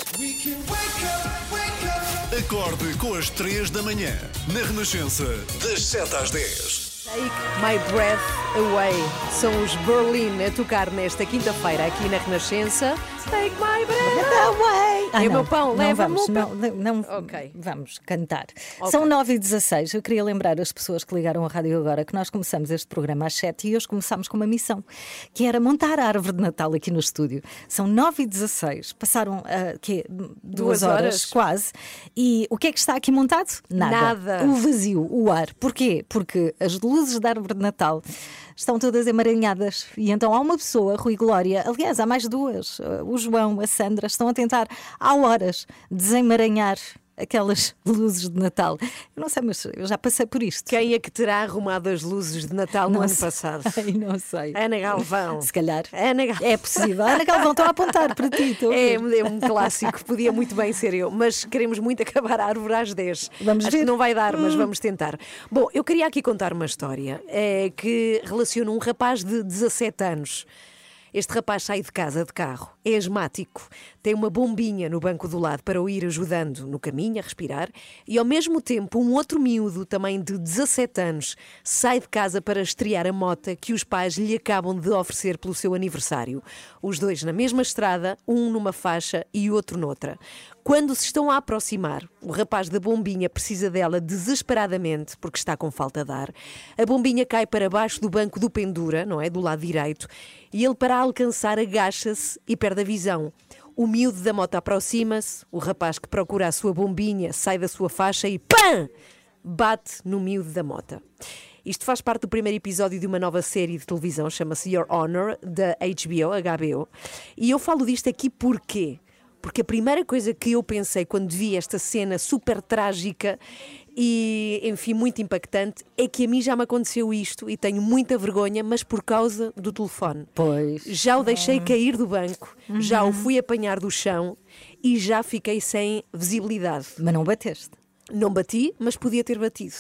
Acorde com as 3 da manhã. Na Renascença, das 7 às 10. Take My Breath Away. São os Berlin a tocar nesta quinta-feira aqui na Renascença. Take My Breath Away. É o não, meu pão, não leva-me vamos, o pão. não, não, não Ok. vamos cantar. Ok. São 9 e 16 Eu queria lembrar as pessoas que ligaram a rádio agora que nós começamos este programa às 7 e hoje começámos com uma missão, que era montar a árvore de Natal aqui no estúdio. São 9 e 16 passaram ah, quê? duas, Duas horas, horas. quase. E o que é que está aqui montado? Nada. Nada. O vazio, o ar. Porquê? Porque as luzes da árvore de Natal estão todas emaranhadas. E então há uma pessoa, Rui Glória, aliás, há mais duas, uh, o João, a Sandra, estão a tentar há horas desemaranhar aquelas luzes de Natal. Eu não sei, mas eu já passei por isto. Quem é que terá arrumado as luzes de Natal no Não ano sei. passado? Ai, não sei. Ana Galvão. Se calhar. Ana Galvão. É possível. Ana Galvão, estão a apontar para ti. estou É, é um clássico, podia muito bem ser eu, mas queremos muito acabar a árvore às 10. Vamos Acho ver. que não vai dar, mas vamos tentar. Bom, eu queria aqui contar uma história eh, que relaciona um rapaz de 17 anos. Este rapaz sai de casa de carro, é asmático, tem uma bombinha no banco do lado para o ir ajudando no caminho a respirar e, ao mesmo tempo, um outro miúdo, também de 17 anos, sai de casa para estrear a mota que os pais lhe acabam de oferecer pelo seu aniversário. Os dois na mesma estrada, um numa faixa e outro noutra. Quando se estão a aproximar, o rapaz da bombinha precisa dela desesperadamente porque está com falta de ar. A bombinha cai para baixo do banco do pendura, não é? Do lado direito, e ele, para alcançar, agacha-se e perde a visão. O miúdo da moto aproxima-se, o rapaz que procura a sua bombinha sai da sua faixa e PAM! Bate no miúdo da mota. Isto faz parte do primeiro episódio de uma nova série de televisão, chama-se Your Honor, da HBO, HBO. E eu falo disto aqui porquê? Porque a primeira coisa que eu pensei quando vi esta cena super trágica e, enfim, muito impactante é que a mim já me aconteceu isto e tenho muita vergonha, mas por causa do telefone. Pois. Já o deixei cair do banco, já o fui apanhar do chão e já fiquei sem visibilidade. Mas não bateste. Não bati, mas podia ter batido.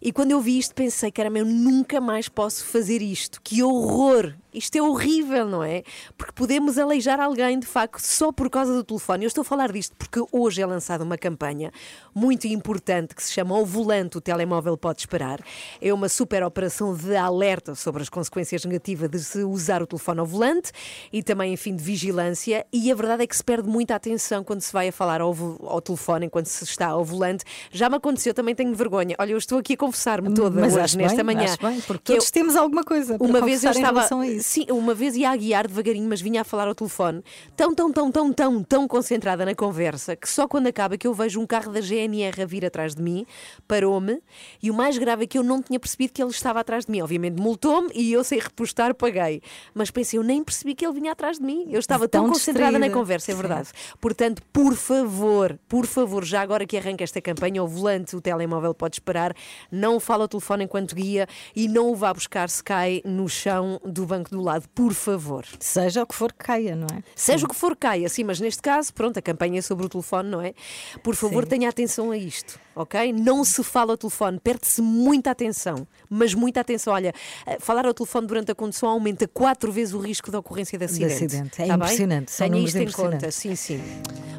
E quando eu vi isto, pensei, caramba, eu nunca mais posso fazer isto. Que horror! Isto é horrível, não é? Porque podemos aleijar alguém, de facto, só por causa do telefone. Eu estou a falar disto porque hoje é lançada uma campanha muito importante que se chama O Volante, o telemóvel pode esperar. É uma super operação de alerta sobre as consequências negativas de se usar o telefone ao volante e também, enfim, de vigilância. E a verdade é que se perde muita atenção quando se vai a falar ao, ao telefone enquanto se está ao volante. Já me aconteceu, também tenho vergonha. Olha, eu estou estou aqui a confessar-me toda Mas hoje, nesta bem, manhã. bem, porque que eu- todos temos alguma coisa para uma vez eu estava, sim, uma vez ia a guiar devagarinho, mas vinha a falar ao telefone, tão, tão, tão, tão, tão, tão concentrada na conversa, que só quando acaba que eu vejo um carro da GNR a vir atrás de mim, parou-me, e o mais grave é que eu não tinha percebido que ele estava atrás de mim. Obviamente multou-me e eu, sem repostar, paguei. Mas pensei, eu nem percebi que ele vinha atrás de mim. Eu estava tão, Tão concentrada na conversa, é verdade. Portanto, por favor, por favor, já agora que arranca esta campanha, o volante, o telemóvel pode esperar, não fala ao telefone enquanto guia e não o vá buscar se cai no chão do banco do lado, por favor. Seja o que for que caia, não é? Seja o que for, caia, sim, mas neste caso, pronto, a campanha é sobre o telefone, não é? Por favor, tenha atenção a isto, ok? Não se fala ao telefone, perde-se muita atenção, mas muita atenção. Olha, eh, falar ao telefone durante a condução aumenta quatro vezes o risco de ocorrência de acidente. acidente. É Tá impressionante, são Tenha isto em conta, sim, sim.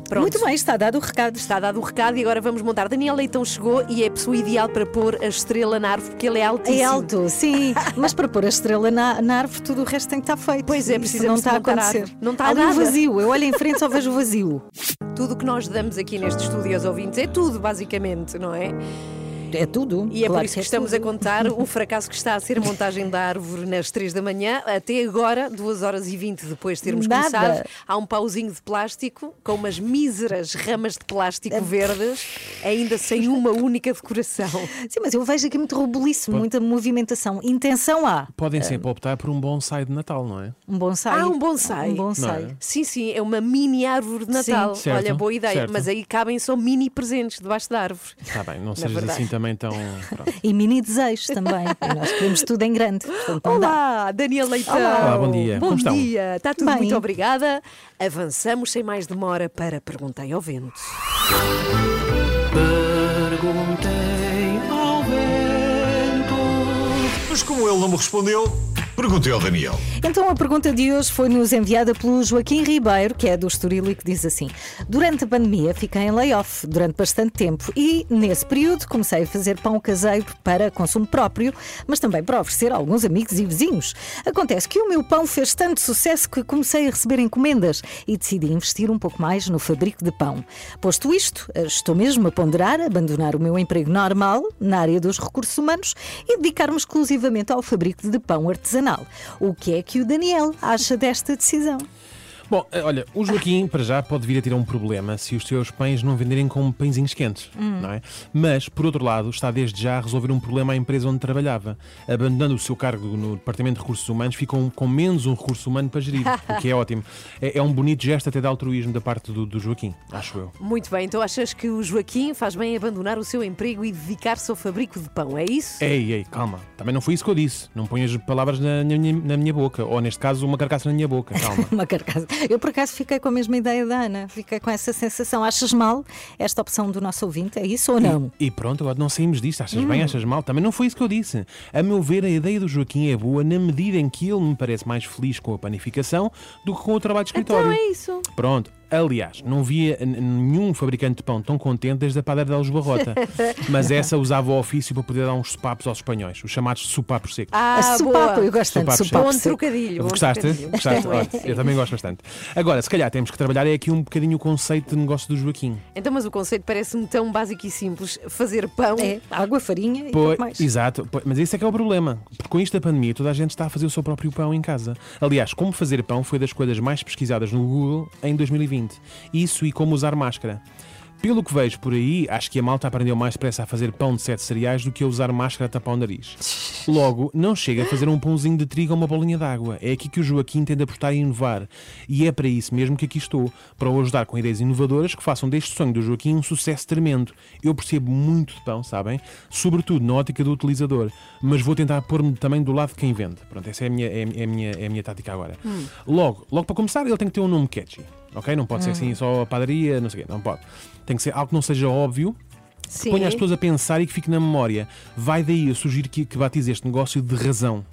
Pronto. Muito bem, está dado o recado. Está dado o recado e agora vamos montar. Daniel Leitão chegou e é a pessoa ideal para pôr a estrela na árvore, porque ele é altíssimo. É alto, sim, mas para pôr a estrela na, na árvore, tudo o resto tem que estar feito. Pois é, Isso precisamos não está a acontecer. Não está Ali nada. vazio. Eu olho em frente só vejo o vazio. Tudo o que nós damos aqui neste estúdio aos ouvintes é tudo, basicamente, não é? É tudo. E é claro por isso que, é estamos tudo. a contar o fracasso que está a ser a montagem da árvore nas 3 da manhã. Até agora, 2 horas e 20 depois de termos Nada. começado, há um pauzinho de plástico com umas míseras ramas de plástico verdes, ainda sem uma única decoração. Sim, mas eu vejo aqui muito rebuliço, muita movimentação. Intenção há. Podem sempre optar por um bonsai de Natal, não é? Um bonsai. Ah, um bonsai. Um bonsai. É? Sim, sim, é uma mini árvore de Natal. Sim. Certo, Olha, boa ideia. certo. Mas aí cabem só mini presentes debaixo da árvore. Está bem, não sejas assim também tão. pronto. E mini desejos também. Nós queremos tudo em grande. Portanto, dá. Olá, Daniel Leitão. Olá, bom dia. Bom Como dia. Está tudo Bem. muito obrigada. Avançamos sem mais demora para Perguntei ao Vento. Perguntei ao vento. Mas como ele não me respondeu, perguntei ao Daniel. Então a pergunta de hoje foi-nos enviada pelo Joaquim Ribeiro, que é do Estoril e que diz assim: Durante a pandemia fiquei em layoff durante bastante tempo e nesse período comecei a fazer pão caseiro para consumo próprio, mas também para oferecer a alguns amigos e vizinhos. Acontece que o meu pão fez tanto sucesso que comecei a receber encomendas e decidi investir um pouco mais no fabrico de pão. Posto isto, estou mesmo a ponderar abandonar o meu emprego normal na área dos recursos humanos e dedicar-me exclusivamente ao fabrico de pão artesanal. O que é que o Daniel acha desta decisão? Bom, eh, olha, o Joaquim, para já, pode vir a ter um problema se os seus pães não venderem como pãezinhos quentes, Hum. não é? Mas, por outro lado, está desde já a resolver um problema à empresa onde trabalhava. Abandonando o seu cargo no Departamento de Recursos Humanos, ficam com menos um recurso humano para gerir, o que é ótimo. É, é um bonito gesto até de altruísmo da parte do, do Joaquim, acho eu. Muito bem, então achas que o Joaquim faz bem em abandonar o seu emprego e dedicar-se ao fabrico de pão, é isso? Ei, ei, calma. Também não foi isso que eu disse. Não ponhas palavras na, na minha, na minha boca. Ou, neste caso, uma carcaça na minha boca. Calma. Uma carcaça. Eu, por acaso, fiquei com a mesma ideia da Ana. Fiquei com essa sensação. Achas mal esta opção do nosso ouvinte? É isso ou não? E pronto, agora não saímos disto. Achas bem, achas mal? Também não foi isso que eu disse. A meu ver, a ideia do Joaquim é boa na medida em que ele me parece mais feliz com a panificação do que com o trabalho de escritório. Então é isso. Pronto. Aliás, não via nenhum fabricante de pão tão contente desde a padaria de Alves Barrota. Mas essa usava o ofício para poder dar uns sopapos aos espanhóis, os chamados sopapos secos. Ah, a sopapo, eu gosto tanto sopapo. Bom trocadilho. Gostaste? trocadilho. Gostaste? Olha, eu também gosto bastante. Agora, se calhar temos que trabalhar é aqui um bocadinho o conceito de negócio do Joaquim. Então, mas o conceito parece-me tão básico e simples. Fazer pão. É, água, farinha e Pois, mais. exato, pois, mas esse é que é o problema. Porque com isto da pandemia, toda a gente está a fazer o seu próprio pão em casa. Aliás, como fazer pão foi das coisas mais pesquisadas no Google em 2020. Isso e como usar máscara. Pelo que vejo por aí, acho que a malta aprendeu mais depressa a fazer pão de sete cereais do que a usar máscara a tapar o nariz. Logo, não chega a fazer um pãozinho de trigo ou uma bolinha de água. É aqui que o Joaquim tende a apostar e inovar. E é para isso mesmo que aqui estou, para o ajudar com ideias inovadoras que façam deste sonho do Joaquim um sucesso tremendo. Eu percebo muito de pão, sabem? Sobretudo na ótica do utilizador. Mas vou tentar pôr-me também do lado de quem vende. Pronto, essa é a minha, é a minha, é a minha tática agora. Logo, logo para começar, ele tem que ter um nome catchy. Ok? Não pode ser assim só a padaria, não sei o quê. Não pode. Tem que ser algo que não seja óbvio, que Sim. ponha as pessoas a pensar e que fique na memória. Vai daí eu sugiro que, que batize este negócio de razão.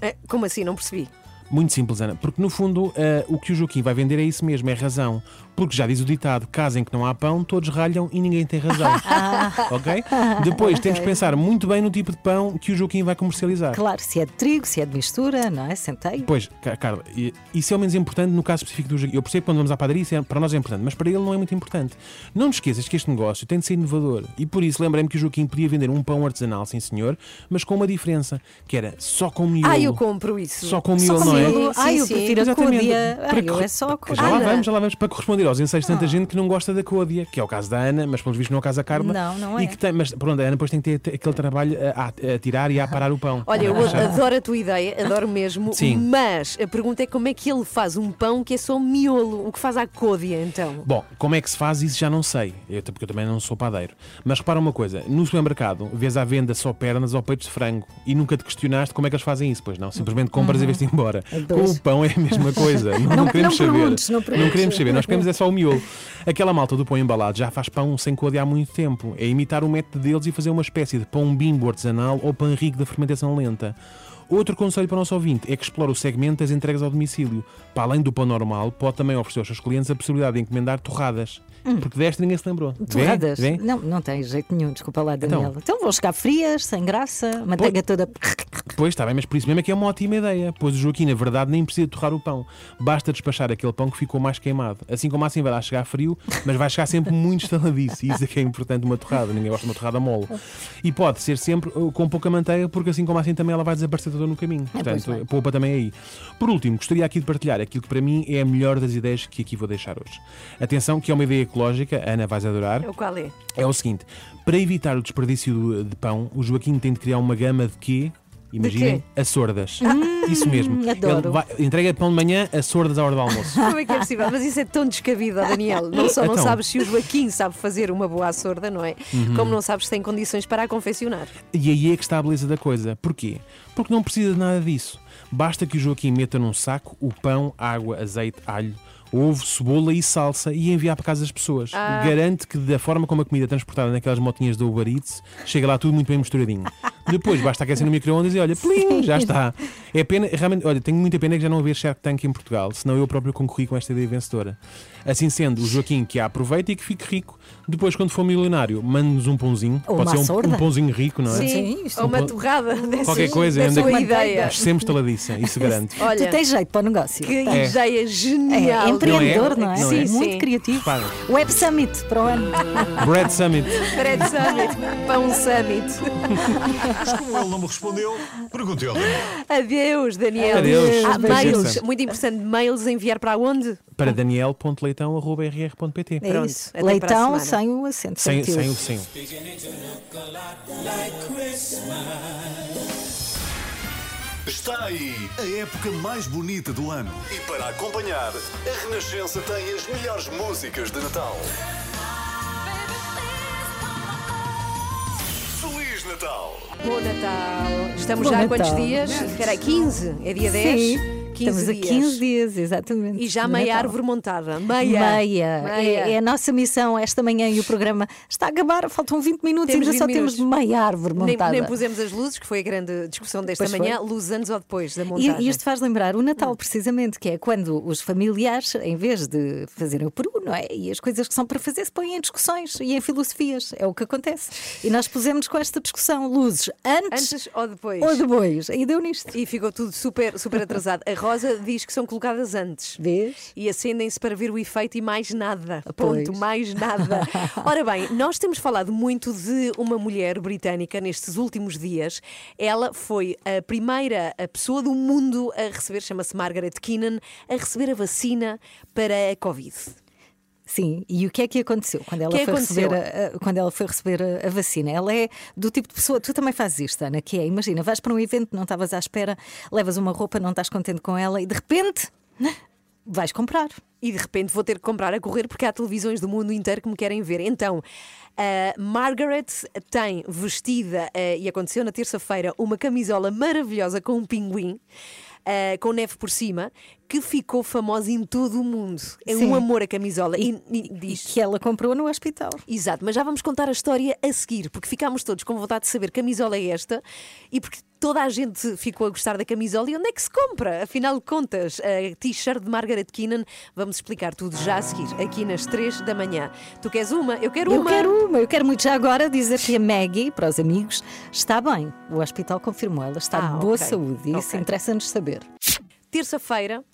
É, Como assim? Não percebi. Muito simples, Ana. Porque no fundo eh, o que o Joaquim vai vender é isso mesmo, é razão. Porque já diz o ditado: casa em que não há pão, todos ralham e ninguém tem razão. ok? Depois temos que pensar muito bem no tipo de pão que o Joaquim vai comercializar. Claro, se é de trigo, se é de mistura, não é? Centeio. Pois, Ca- Carla, isso é o menos importante no caso específico do Joaquim. Eu percebo que quando vamos à padaria, isso é- para nós é importante, mas para ele não é muito importante. Não te esqueças que este negócio tem de ser inovador. E por isso lembrei-me que o Joaquim podia vender um pão artesanal, sim senhor, mas com uma diferença, que era só com miolo. Ah, eu compro isso. Só com Só miolo, com não é? miolo. Ai, eu sim. prefiro a Exatamente. côdea. Para Ai, eu é só a. Já lá vamos, já lá vamos para corresponder aos enseios de tanta gente que não gosta da côdea, que é o caso da Ana, mas pelos vistos não é o caso da Carla. Não, não E é. que tem, mas pronto, a Ana depois tem que ter aquele trabalho a, a- a tirar e a aparar o pão. Olha, eu adoro a tua ideia, adoro mesmo, Sim. mas a pergunta é como é que ele faz um pão que é só miolo? O que faz à côdea, então? Bom, como é que se faz isso já não sei, eu, porque eu também não sou padeiro. Mas repara uma coisa: no supermercado vês à venda só pernas ou peitos de frango e nunca te questionaste como é que eles fazem isso, pois não? Simplesmente compras e vês-te embora. Com Pois. o pão é a mesma coisa, não, Não- queremos não saber. perguntes, não perguntes. queremos saber, nós queremos é só o miolo. Aquela malta do pão embalado já faz pão sem côdea há muito tempo. É imitar o método deles e fazer uma espécie de pão bimbo artesanal ou pão rico da fermentação lenta. Outro conselho para o nosso ouvinte é que explore o segmento das entregas ao domicílio. Para além do pão normal, pode também oferecer aos seus clientes a possibilidade de encomendar torradas. Porque desta ninguém se lembrou. Torradas? Vê? Não, não tem jeito nenhum, desculpa lá, Então. Daniela. Então, vão chegar frias, sem graça, manteiga toda. Pois está bem, mas por isso mesmo é que é uma ótima ideia. Pois o Joaquim, na verdade, nem precisa torrar o pão. Basta despachar aquele pão que ficou mais queimado. Assim como assim vai lá chegar frio, mas vai chegar sempre muito estaladiço. E isso é que é importante uma torrada. Ninguém gosta de uma torrada mole. E pode ser sempre uh, com pouca manteiga, porque assim como assim também ela vai desaparecer toda no caminho. É, pois Portanto, vai. poupa também aí. Por último, gostaria aqui de partilhar aquilo que para mim é a melhor das ideias que aqui vou deixar hoje. Atenção, que é uma ideia ecológica, Ana vais adorar. O qual é? É o seguinte: para evitar o desperdício de pão, o Joaquim tem de criar uma gama de quê? Imaginem, a sordas. Isso mesmo. adoro. Ele vai- entrega pão de manhã a sordas à hora do almoço. Como é que é possível? Mas isso é tão descabido, Daniel. Não só não Então. sabes se o Joaquim sabe fazer uma boa sorda, não é? Uhum. Como não sabes se tem condições para a confeccionar. E aí é que está a beleza da coisa. Porquê? Porque não precisa de nada disso. Basta que o Joaquim meta num saco o pão, água, azeite, alho, ovo, cebola e salsa e enviar para casa das pessoas. Ah. Garante que da forma como a comida é transportada naquelas motinhas do Uber Eats, chega lá tudo muito bem misturadinho. Depois basta aquecer no micro-ondas e olha, plim, já está. É pena, realmente, olha, tenho muita pena que já não haver Shark Tank em Portugal, senão eu próprio concorri com esta ideia vencedora. Assim sendo, o Joaquim que a aproveita e que fique rico. Depois, quando for milionário, mande-nos um pãozinho. Ou Pode uma ser um, um pãozinho rico, não é? Sim, isto Ou uma pão- torrada dessas, Qualquer coisa, da ainda que- ideia. Sempre estaladiça, isso garante. Olha, Tu tens jeito para o negócio. que Tens. ideia genial. É, empreendedor, não é? Não Sim, é? sim. Muito criativo. Repara. Web Summit para o ano. Bread Summit. Bread Summit, Pão Summit. Mas como ele não me respondeu, perguntei ao Daniel. Adeus, Daniel. Adeus. Ah, mails, muito importante, mails a enviar para onde? Para daniel.leitão.rr.pt. É Pronto, isso. até para a Leitão sem o acento. Sem, sem o sem. Está aí a época mais bonita do ano. E para acompanhar, a Renascença tem as melhores músicas de Natal. Feliz Natal! Bom Natal. Estamos Bom já há quantos dias? Espera, 15? É dia 10? Sim, 15 estamos a dias. 15 dias, exatamente. E já meia árvore montada. Meia. Meia. Meia. É, é a nossa missão esta manhã e o programa está a acabar. Faltam 20 minutos, Temos ainda 20 só minutos. temos meia árvore Nem, montada. nem pusemos as luzes, que foi a grande discussão desta Pois manhã, foi. luzes antes ou depois da E, montagem. e isto faz lembrar o Natal, precisamente, que é quando os familiares, em vez de fazerem o peru, não é? E as coisas que são para fazer se põem em discussões e em filosofias. É o que acontece. E nós pusemos com esta discussão luzes antes, Antes ou depois? ou depois. E deu nisto. E ficou tudo super, super atrasado. Rosa diz que são colocadas antes. Vês? E acendem-se para ver o efeito e mais nada. Pois. Ponto, mais nada. Ora bem, nós temos falado muito de uma mulher britânica nestes últimos dias. Ela foi a primeira pessoa do mundo a receber, chama-se Margaret Keenan, a receber a vacina para a Covid. Sim, e o que é que aconteceu quando ela, que foi, aconteceu? Receber a, quando ela foi receber a, a vacina? Ela é do tipo de pessoa, tu também fazes isto, Ana, que é, imagina, vais para um evento, não estavas à espera, levas uma roupa, não estás contente com ela e de repente vais comprar. E de repente vou ter que comprar a correr porque há televisões do mundo inteiro que me querem ver. Então, a Margaret tem vestida, eh, e aconteceu na terça-feira, uma camisola maravilhosa com um pinguim. eh, com neve por cima, que ficou famosa em todo o mundo. É Sim. um amor a camisola. E, e diz. Que ela comprou no hospital. Exato, mas já vamos contar a história a seguir, porque ficámos todos com vontade de saber que camisola é esta e porque toda a gente ficou a gostar da camisola e onde é que se compra? Afinal de contas, a t-shirt de Margaret Keenan, vamos explicar tudo já a seguir, aqui nas 3 da manhã. Tu queres uma? Eu quero Eu uma. quero uma, eu quero muito já agora dizer que a Maggie, para os amigos, está bem. O hospital confirmou, ela está Ah, de boa ok. saúde e isso Ok. interessa-nos saber. Terça-feira.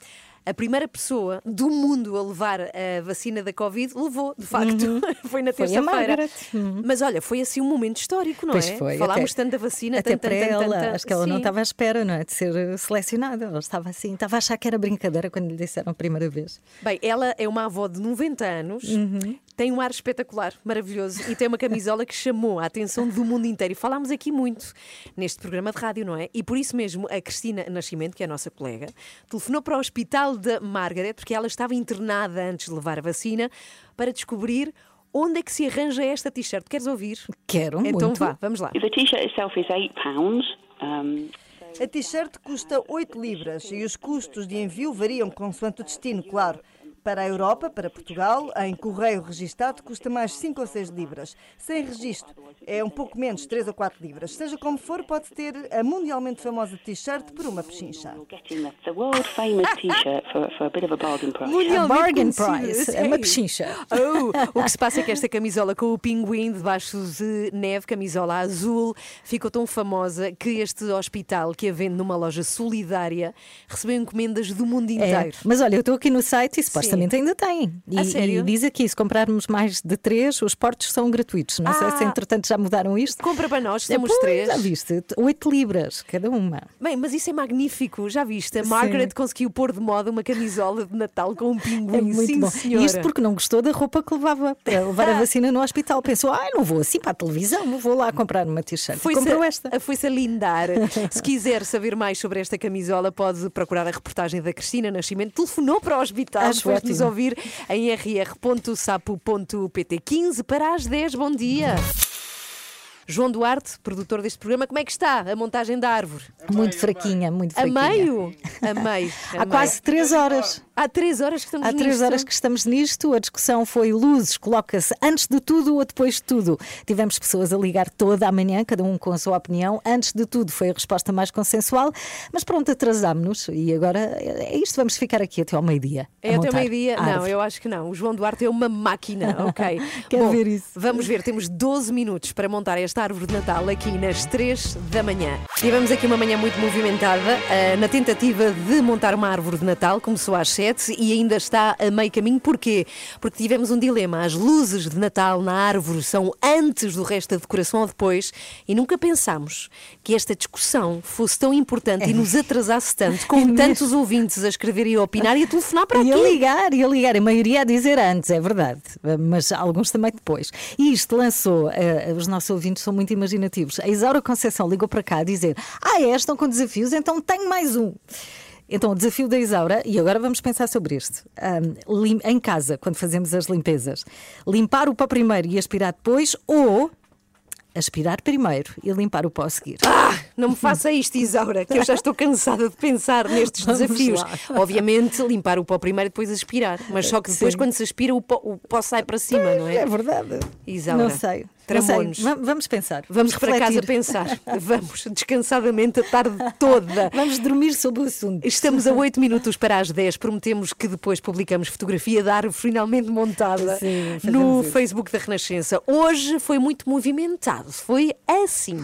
A primeira pessoa do mundo a levar a vacina da Covid levou, de facto, foi na Uhum. Foi a terça-feira. Uhum. Mas olha, foi assim um momento histórico, não Pois é? foi. Falámos até- tanto da vacina, Até tanto, para tanto, ela, tanto. acho que ela não Sim. estava à espera, não é? De ser selecionada. Ela estava assim, estava a achar que era brincadeira quando lhe disseram a primeira vez. Bem, ela é uma avó de 90 anos, Uhum. Tem um ar espetacular, maravilhoso e tem uma camisola que chamou a atenção do mundo inteiro. E falámos aqui muito neste programa de rádio, não é? E por isso mesmo a Cristina Nascimento, que é a nossa colega, telefonou para o hospital da Margaret, porque ela estava internada antes de levar a vacina, para descobrir onde é que se arranja esta t-shirt. Queres ouvir? Quero, Então muito. vá, vamos lá. The t-shirt itself is eight pounds. Um, A t-shirt custa 8 libras e os custos de envio variam consoante o destino, claro. Para a Europa, para Portugal, em correio registado custa mais 5 ou 6 libras. Sem registro é um pouco menos, 3 ou 4 libras. Seja como for, pode ter a mundialmente famosa t-shirt por uma pechincha. getting the, the world famous t-shirt for, for a bit of a bargain price. Mundialmente bargain price, é uma pechincha. Oh, o que se passa é que esta camisola com o pinguim debaixo de neve, camisola azul, ficou tão famosa que este hospital, que a vende numa loja solidária, recebeu encomendas do mundo É, inteiro. mas olha, eu estou aqui no site e supostamente ainda tem. E, A sério? e diz aqui: se comprarmos mais de três, os portos são gratuitos. Não sei se Ah. entretanto já mudaram isto. Compra para nós, É, somos pois, três. Já viste? 8 libras cada uma. Bem, mas isso é magnífico, já viste? A Sim. Margaret conseguiu pôr de moda uma camisola de Natal com um pinguim. É muito Sim, bom. senhora. Isto porque não gostou da roupa que levava para levar a vacina no hospital. Pensou, ah, não vou assim para a televisão, vou lá comprar uma t-shirt. Comprou a- esta. Foi-se a lindar. Se quiser saber mais sobre esta camisola, pode procurar a reportagem da Cristina Nascimento. Telefonou para o hospital Acho depois de nos ouvir em rr.sapo.pt 15 para as 10. Bom dia. João Duarte, produtor deste programa, como é que está a montagem da árvore? Muito fraquinha, muito A fraquinha. meio? A meio. Há quase três horas. Há três horas que estamos Há três nisto. horas que estamos nisto. A discussão foi luzes, coloca-se antes de tudo ou depois de tudo. Tivemos pessoas a ligar toda a manhã, cada um com a sua opinião. Antes de tudo foi a resposta mais consensual, mas pronto, atrasámos-nos e agora é isto. Vamos ficar aqui até ao meio-dia. É até o montar meio-dia? Não, eu acho que não. O João Duarte é uma máquina, ok? Quero Bom, ver isso. Vamos ver, temos 12 minutos para montar esta árvore de Natal aqui nas 3 da manhã. Tivemos aqui uma manhã muito movimentada ah, na tentativa de montar uma árvore de Natal. Começou às 7 e ainda está a meio caminho. Porquê? Porque tivemos um dilema. As luzes de Natal na árvore são antes do resto da decoração ou depois e nunca pensámos que esta discussão fosse tão importante e nos atrasasse tanto, com mesmo. tantos ouvintes a escrever e a opinar e a telefonar para E aqui. a ligar, e a ligar, a maioria a dizer antes, é verdade, mas alguns também depois. E isto lançou, eh, os nossos ouvintes são muito imaginativos. A Isaura Conceição ligou para cá a dizer: Ah, é, estão com desafios, então tenho mais um. Então, o desafio da Isaura, e agora vamos pensar sobre isto. Ahm, lim- em casa, quando fazemos as limpezas, limpar o pó primeiro e aspirar depois, ou aspirar primeiro e limpar o pó a seguir. Ah, não me faça isto, Isaura, que eu já estou cansada de pensar nestes Vamos desafios. lá. Obviamente, limpar o pó primeiro e depois aspirar. Mas só que depois, Sim. quando se aspira, o pó, o pó sai para cima, não é? É verdade. Isaura. Não sei. Tramou-nos. Vamos pensar. Vamos para casa refletir. pensar. Vamos descansadamente a tarde toda. Vamos dormir sobre o assunto. Estamos a 8 minutos para as 10. Prometemos que depois publicamos fotografia da árvore finalmente montada Sim, no isso. Facebook da Renascença. Hoje foi muito movimentado. Foi assim.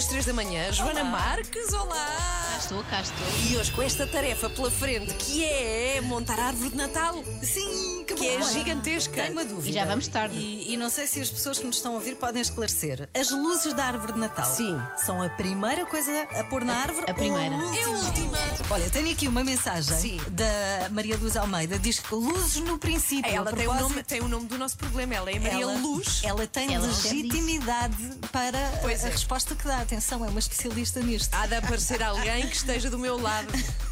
Às 3 da manhã. Joana Marques, olá! Cá estou, cá estou. E hoje com esta tarefa pela frente, que é montar a árvore de Natal. Sim, que é gigantesca. Tenho uma dúvida. E já vamos tarde. E, e não sei se as pessoas que nos estão a ouvir podem esclarecer. As luzes da árvore de Natal Sim. são a primeira coisa a pôr na árvore? a primeira. ou a última? Olha, tenho aqui uma mensagem Sim. da Maria Luz Almeida. Diz que luzes no princípio. Ela A tem o, propósito, nome, tem o nome do nosso problema. Ela é Maria ela, Luz. Ela tem Ela legitimidade para Pois a é. resposta que dá. Atenção, é uma especialista nisto. Há de aparecer alguém que esteja do meu lado.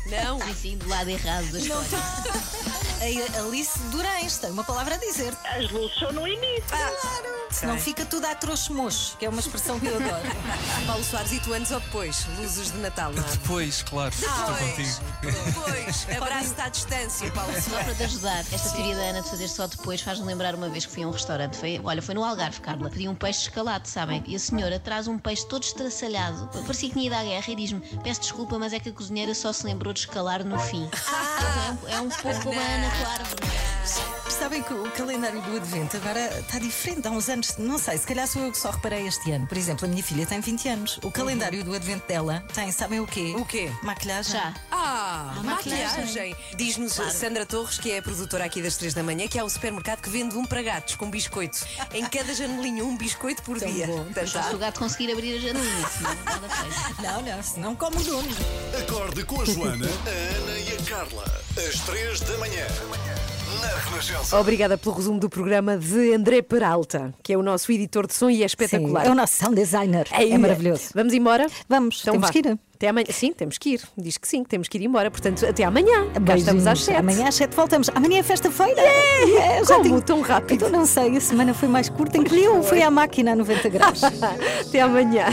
Não? Sim, sim, do lado errado da história. A Alice Durães tem uma palavra a dizer. As luzes são no início. Claro! Senão fica tudo a trouxe-mocho, que é uma expressão que eu adoro. Paulo Soares, e tu antes ou depois? Luzes de Natal, não é? Depois, claro, estou contigo. Depois, abraço-te à distância, Paulo Só para Soares. te ajudar, esta teoria da Ana de fazer só depois faz-me lembrar uma vez que fui a um restaurante. Foi, olha, foi no Algarve, Carla. Pedi um peixe escalado, sabem? E a senhora traz um peixe todo estraçalhado. Parecia que tinha ido à guerra e diz-me: Peço desculpa, mas é que a cozinheira só se lembrou de escalar no fim. Então, é, um- é um pouco como a Ana árvore, não é? Sabem que o calendário do Advento agora está diferente. Há uns anos, não sei, se calhar sou eu que só reparei este ano. Por exemplo, a minha filha tem 20 anos. O calendário do Advento dela tem, sabem o quê? O quê? Maquilhagem. Já. Ah, maquilhagem. maquilhagem. Diz-nos Sandra Torres, que é a produtora aqui das 3 da manhã, que é o supermercado que vende um para gatos com biscoito. Em cada janelinha, um biscoito por Tão dia. bom. Portanto, Só se o gato conseguir abrir a janelinha, senão nada feito. Não, não, senão como o dono. Acorde com a Joana, a Ana e a Carla. Às três da manhã. Na Renascença. Obrigada pelo resumo do programa de André Peralta, que é o nosso editor de som e é espetacular. Sim, é o nosso sound designer. Ei, É maravilhoso. Vamos embora? Vamos, Então temos vá. que ir. Até amanhã. Sim, temos que ir. Diz que sim, que temos que ir embora. Portanto, até amanhã. Cá estamos às 7. Amanhã às 7 voltamos. Amanhã é festa-feira. É, já Como? tenho- Tão rápido? Então não sei, a semana foi mais curta, encolheu, foi à máquina a 90 graus. Até amanhã.